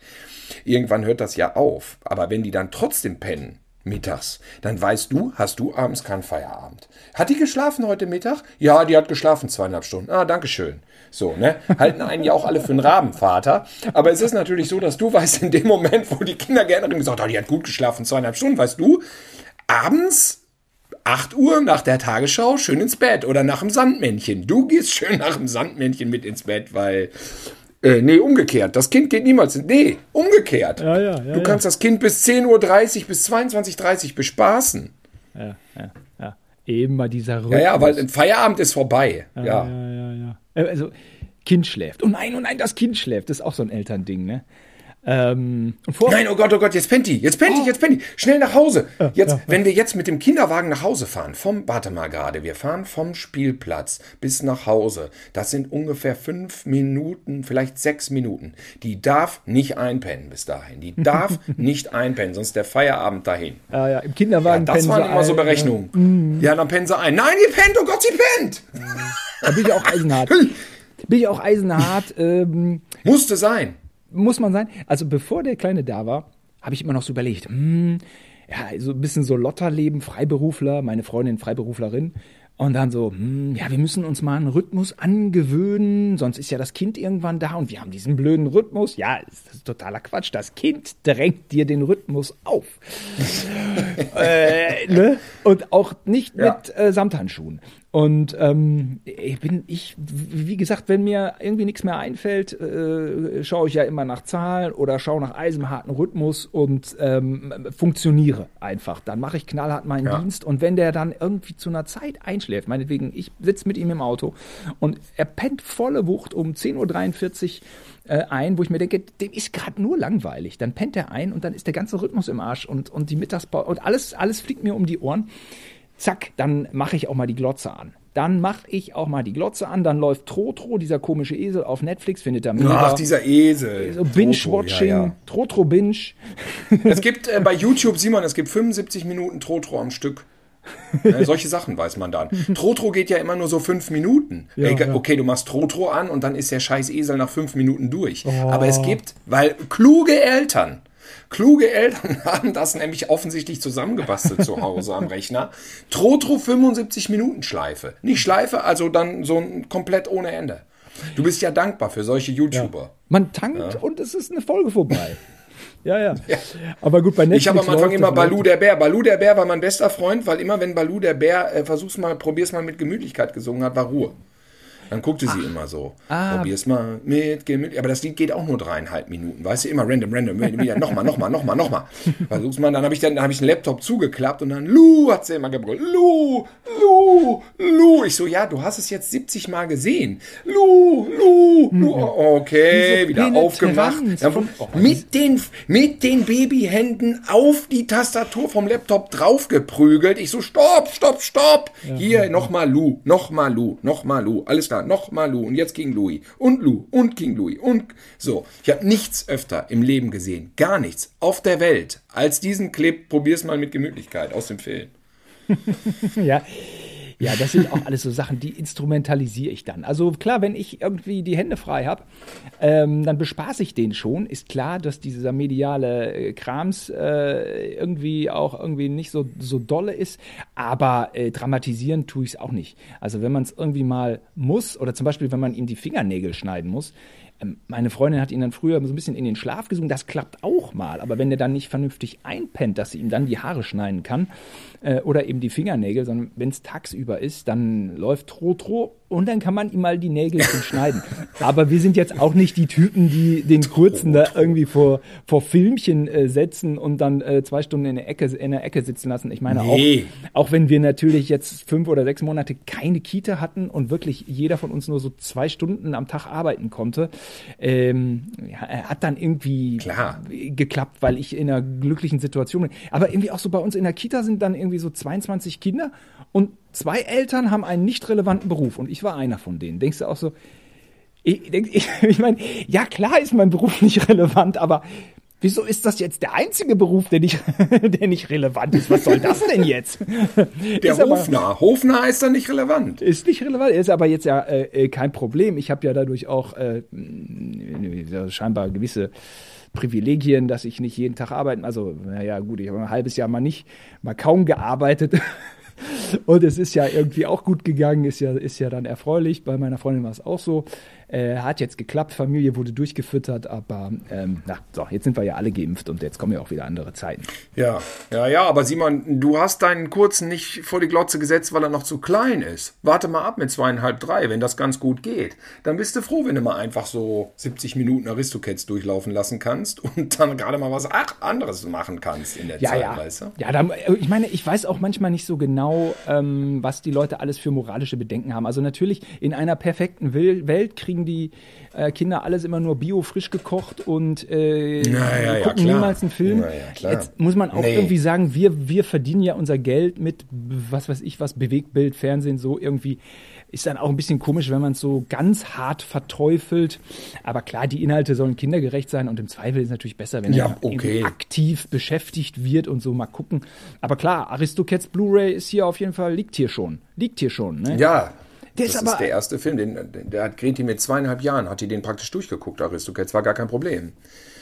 Irgendwann hört das ja auf. Aber wenn die dann trotzdem pennen, mittags. Dann weißt du, hast du abends keinen Feierabend. Hat die geschlafen heute Mittag? Ja, die hat geschlafen zweieinhalb Stunden. Ah, danke schön. So, ne? Halten einen ja auch alle für einen Rabenvater. Aber es ist natürlich so, dass du weißt, in dem Moment, wo die Kindergärtnerin gesagt hat, die hat gut geschlafen, zweieinhalb Stunden, weißt du, abends 8 Uhr nach der Tagesschau schön ins Bett oder nach dem Sandmännchen. Du gehst schön nach dem Sandmännchen mit ins Bett, weil äh, nee, umgekehrt. Das Kind geht niemals. Nee, umgekehrt. Ja, ja, ja, du kannst das Kind bis 10.30 Uhr bis 22.30 Uhr bespaßen. Ja, ja, ja. Eben bei dieser Rhythmus. Ja, ja, weil ein Feierabend ist vorbei. Ja, ja, ja, ja. ja. Äh, also, Kind schläft. Oh nein, oh nein, das Kind schläft. Das ist auch so ein Elternding, ne? Ähm, Nein, oh Gott, oh Gott, jetzt pennt die, jetzt pennt die, oh. jetzt pennt die. Schnell nach Hause. Jetzt, ja, wenn wir jetzt mit dem Kinderwagen nach Hause fahren, vom, warte mal gerade, wir fahren vom Spielplatz bis nach Hause. Das sind ungefähr fünf Minuten, vielleicht sechs Minuten. Die darf nicht einpennen bis dahin. Die darf nicht einpennen, sonst der Feierabend dahin. Ja, ja, im Kinderwagen ja, Das waren immer ein, so Berechnungen. Ja. Mhm. ja, dann pennen sie ein. Nein, die pennt, oh Gott, sie pennt. Da bin ich auch eisenhart. bin ich auch eisenhart. Ähm, Musste sein muss man sein. Also bevor der Kleine da war, habe ich immer noch so überlegt, hm, ja, so ein bisschen so Lotterleben, Freiberufler, meine Freundin Freiberuflerin. Und dann so, hm, ja, wir müssen uns mal einen Rhythmus angewöhnen, sonst ist ja das Kind irgendwann da und wir haben diesen blöden Rhythmus. Ja, das ist totaler Quatsch. Das Kind drängt dir den Rhythmus auf. äh, ne? Und auch nicht ja. mit äh, Samthandschuhen. Und ähm, ich bin ich, wie gesagt, wenn mir irgendwie nichts mehr einfällt, äh, schaue ich ja immer nach Zahlen oder schaue nach eisenharten Rhythmus und ähm, funktioniere einfach. Dann mache ich knallhart meinen ja. Dienst und wenn der dann irgendwie zu einer Zeit einschläft, meinetwegen, ich sitze mit ihm im Auto und er pennt volle Wucht um 10.43 Uhr äh, ein, wo ich mir denke, dem ist gerade nur langweilig. Dann pennt er ein und dann ist der ganze Rhythmus im Arsch und, und die Mittagspause und alles, alles fliegt mir um die Ohren zack, dann mache ich auch mal die Glotze an. Dann mache ich auch mal die Glotze an, dann läuft Trotro, dieser komische Esel auf Netflix, findet er mega. Ach, dieser Esel. So Binge-Watching, ja, ja. Trotro-Binge. Es gibt äh, bei YouTube, Simon, es gibt 75 Minuten Trotro am Stück. Ja, solche Sachen weiß man dann. Trotro geht ja immer nur so fünf Minuten. Ja, okay, okay, du machst Trotro an und dann ist der scheiß Esel nach fünf Minuten durch. Oh. Aber es gibt, weil kluge Eltern Kluge Eltern haben das nämlich offensichtlich zusammengebastelt zu Hause am Rechner. Trotro 75 Minuten Schleife. Nicht Schleife, also dann so ein komplett ohne Ende. Du bist ja dankbar für solche YouTuber. Ja. Man tankt ja. und es ist eine Folge vorbei. Ja, ja, ja. Aber gut, bei Netflix. Ich habe am Anfang immer Balu der Bär. Balu der Bär war mein bester Freund, weil immer, wenn Balu der Bär, äh, versuch's mal, probier's mal mit Gemütlichkeit gesungen hat, war Ruhe. Dann guckte sie Ach. immer so. Ah. Probier's mal mit Gemüt. Aber das Lied geht auch nur dreieinhalb Minuten. Weißt du, immer random, random. Wieder nochmal, nochmal, nochmal, nochmal. Versuch's mal. Dann habe ich dann, dann hab ich den Laptop zugeklappt und dann Lu hat sie immer gebrüllt. Lu, Lu, Lu. Ich so, ja, du hast es jetzt 70 Mal gesehen. Lu, Lu, Lu. Hm. Okay, wieder aufgemacht. Dann, mit den, mit den Babyhänden auf die Tastatur vom Laptop draufgeprügelt. Ich so, stopp, stopp, stopp. Ja, Hier, nochmal Lu, nochmal Lu, nochmal Lu. Alles klar da, nochmal Lou. Und jetzt King Louis. Und Lou. Und King Louis. Und so. Ich habe nichts öfter im Leben gesehen, gar nichts. Auf der Welt. Als diesen Clip. Probier's mal mit Gemütlichkeit aus dem Film. ja, ja, das sind auch alles so Sachen, die instrumentalisiere ich dann. Also klar, wenn ich irgendwie die Hände frei habe, ähm, dann bespaße ich den schon. Ist klar, dass dieser mediale äh, Krams äh, irgendwie auch irgendwie nicht so, so dolle ist, aber äh, dramatisieren tue ich es auch nicht. Also wenn man es irgendwie mal muss, oder zum Beispiel, wenn man ihm die Fingernägel schneiden muss, meine Freundin hat ihn dann früher so ein bisschen in den Schlaf gesungen. Das klappt auch mal. Aber wenn der dann nicht vernünftig einpennt, dass sie ihm dann die Haare schneiden kann äh, oder eben die Fingernägel, sondern wenn es tagsüber ist, dann läuft Tro-Tro und dann kann man ihm mal die Nägel schneiden. Aber wir sind jetzt auch nicht die Typen, die den kurzen da irgendwie vor, vor Filmchen äh, setzen und dann äh, zwei Stunden in der, Ecke, in der Ecke sitzen lassen. Ich meine, nee. auch, auch wenn wir natürlich jetzt fünf oder sechs Monate keine Kita hatten und wirklich jeder von uns nur so zwei Stunden am Tag arbeiten konnte, ähm, hat dann irgendwie Klar. geklappt, weil ich in einer glücklichen Situation bin. Aber irgendwie auch so bei uns in der Kita sind dann irgendwie so 22 Kinder und zwei Eltern haben einen nicht relevanten Beruf und ich war einer von denen. Denkst du auch so, ich, ich, ich meine, ja klar ist mein Beruf nicht relevant, aber wieso ist das jetzt der einzige Beruf, der nicht, der nicht relevant ist? Was soll das denn jetzt? Der ist Hofner. Aber, Hofner ist dann nicht relevant. Ist nicht relevant, ist aber jetzt ja äh, äh kein Problem. Ich habe ja dadurch auch äh, scheinbar gewisse Privilegien, dass ich nicht jeden Tag arbeiten, also naja gut, ich habe ein halbes Jahr mal nicht, mal kaum gearbeitet und es ist ja irgendwie auch gut gegangen, ist ja, ist ja dann erfreulich. Bei meiner Freundin war es auch so. Äh, hat jetzt geklappt, Familie wurde durchgefüttert, aber ähm, na, so, jetzt sind wir ja alle geimpft und jetzt kommen ja auch wieder andere Zeiten. Ja, ja, ja, aber Simon, du hast deinen kurzen nicht vor die Glotze gesetzt, weil er noch zu klein ist. Warte mal ab mit zweieinhalb, drei, wenn das ganz gut geht. Dann bist du froh, wenn du mal einfach so 70 Minuten Aristocats durchlaufen lassen kannst und dann gerade mal was ach, anderes machen kannst in der ja, Zeit, ja. weißt du? Ja, dann, ich meine, ich weiß auch manchmal nicht so genau, ähm, was die Leute alles für moralische Bedenken haben. Also natürlich, in einer perfekten Welt kriegen kriegen die äh, Kinder alles immer nur bio frisch gekocht und äh, ja, ja, gucken ja, niemals einen Film. Jetzt muss man auch nee. irgendwie sagen, wir, wir verdienen ja unser Geld mit, was weiß ich was, Bewegtbild, Fernsehen, so irgendwie. Ist dann auch ein bisschen komisch, wenn man es so ganz hart verteufelt. Aber klar, die Inhalte sollen kindergerecht sein und im Zweifel ist es natürlich besser, wenn ja, er okay. aktiv beschäftigt wird und so mal gucken. Aber klar, Aristocats Blu-ray ist hier auf jeden Fall, liegt hier schon. Liegt hier schon, ne? Ja, Der das ist ist, aber- der erste Film, den, den- der hat Greti mit zweieinhalb Jahren, hat die den praktisch durchgeguckt, Aristocats, war gar kein Problem.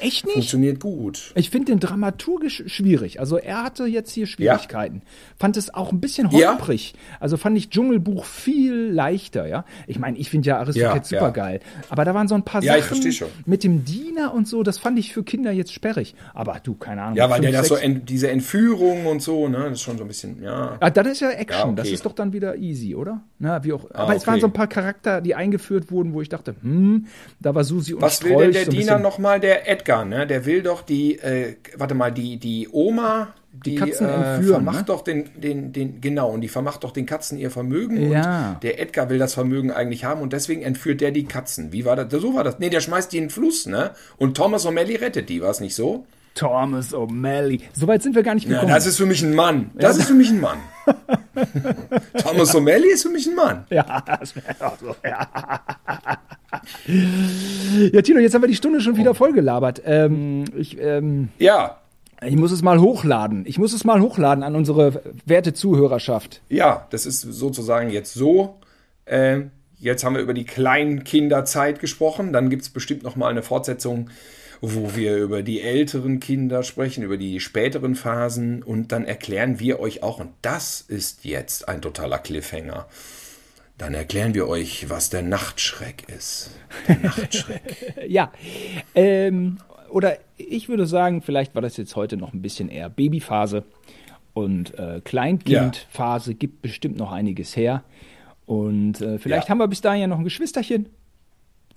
Echt nicht? Funktioniert gut. Ich finde den dramaturgisch schwierig. Also er hatte jetzt hier Schwierigkeiten. Fand es auch ein bisschen Ja. holprig. Also fand ich Dschungelbuch viel leichter, ja. Ich meine, ich finde ja Aristocats Ja, super ja. geil. Aber da waren so ein paar Ja, Sachen mit dem Diener und so, das fand ich für Kinder jetzt sperrig. Aber du, keine Ahnung. Ja, weil der fünf, das so, ent, diese Entführung und so, ne, das ist schon so ein bisschen, ja. Ah, dann ist ja Action. Ja, okay. Das ist doch dann wieder easy, oder? Na, wie auch. Ah, Aber es waren okay. so ein paar Charakter, die eingeführt wurden, wo ich dachte, hm, da war Susi und Was will Strolch denn der so Diener nochmal, der Edgar, ne? Der will doch die, äh, warte mal, die, die Oma, die, Katzen äh, entführen, vermacht ne? doch den, den, den, genau, und die vermacht doch den Katzen ihr Vermögen Ja. und der Edgar will das Vermögen eigentlich haben und deswegen entführt der die Katzen. Wie war das? So war das. Nee, der schmeißt die in den Fluss, ne? Und Thomas O'Malley rettet die, war es nicht so? Thomas O'Malley. Soweit sind wir gar nicht Ja, gekommen. das ist für mich ein Mann. Das ist für mich ein Mann. Thomas O'Malley ist für mich ein Mann. Ja, das wäre auch so. Ja. ja, Tino, jetzt haben wir die Stunde schon Oh. wieder vollgelabert. Ähm, ich, ähm, Ja, ich muss es mal hochladen. Ich muss es mal hochladen an unsere werte Zuhörerschaft. Ja, das ist sozusagen jetzt so. Ähm, jetzt haben wir über die Kleinkinderzeit gesprochen. Dann gibt es bestimmt noch mal eine Fortsetzung, wo wir über die älteren Kinder sprechen, über die späteren Phasen. Und dann erklären wir euch auch, und das ist jetzt ein totaler Cliffhanger, dann erklären wir euch, was der Nachtschreck ist. Der Nachtschreck. Ja, ähm, oder ich würde sagen, vielleicht war das jetzt heute noch ein bisschen eher Babyphase und äh, Kleinkindphase gibt bestimmt noch einiges her. Und äh, vielleicht Ja. haben wir bis dahin ja noch ein Geschwisterchen.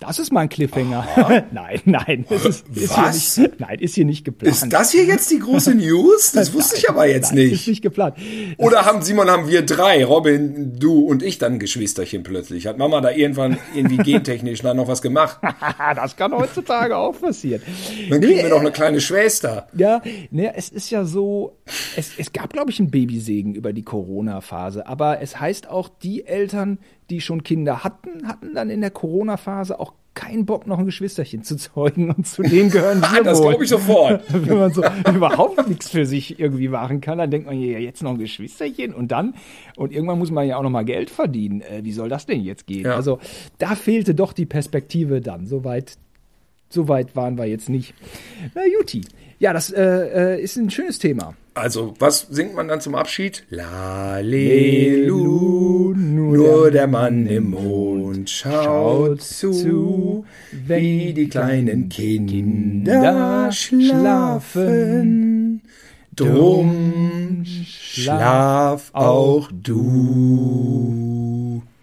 Das ist mal ein Cliffhanger. nein, nein, ist, ist Was? Hier nicht, nein, ist hier nicht geplant. ist das hier jetzt die große News? Das wusste ich aber jetzt nein, Ist nicht. nicht geplant. Oder haben Simon, haben wir drei, Robin, du und ich dann Geschwisterchen plötzlich? Hat Mama da irgendwann irgendwie gentechnisch da noch was gemacht? das kann heutzutage auch passieren. Dann kriegen wir noch eine kleine Schwester. Ja, ne, es ist ja so, es, es gab, glaube ich, einen Babysegen über die Corona-Phase, aber es heißt auch, die Eltern, die schon Kinder hatten, hatten dann in der Corona-Phase auch keinen Bock, noch ein Geschwisterchen zu zeugen und zu denen gehören wir Das glaube ich sofort. Wenn man so überhaupt nichts für sich irgendwie machen kann, dann denkt man ja jetzt noch ein Geschwisterchen und dann und irgendwann muss man ja auch noch mal Geld verdienen. Äh, wie soll das denn jetzt gehen? Ja. Also da fehlte doch die Perspektive dann. Soweit so weit waren wir jetzt nicht. Na Juti. Ja, das äh, äh, ist ein schönes Thema. Also, was singt man dann zum Abschied? Lelu, Lalelu, nur der Mann im Mond schaut zu, wie die kleinen Kinder schlafen. Drum schlaf auch du.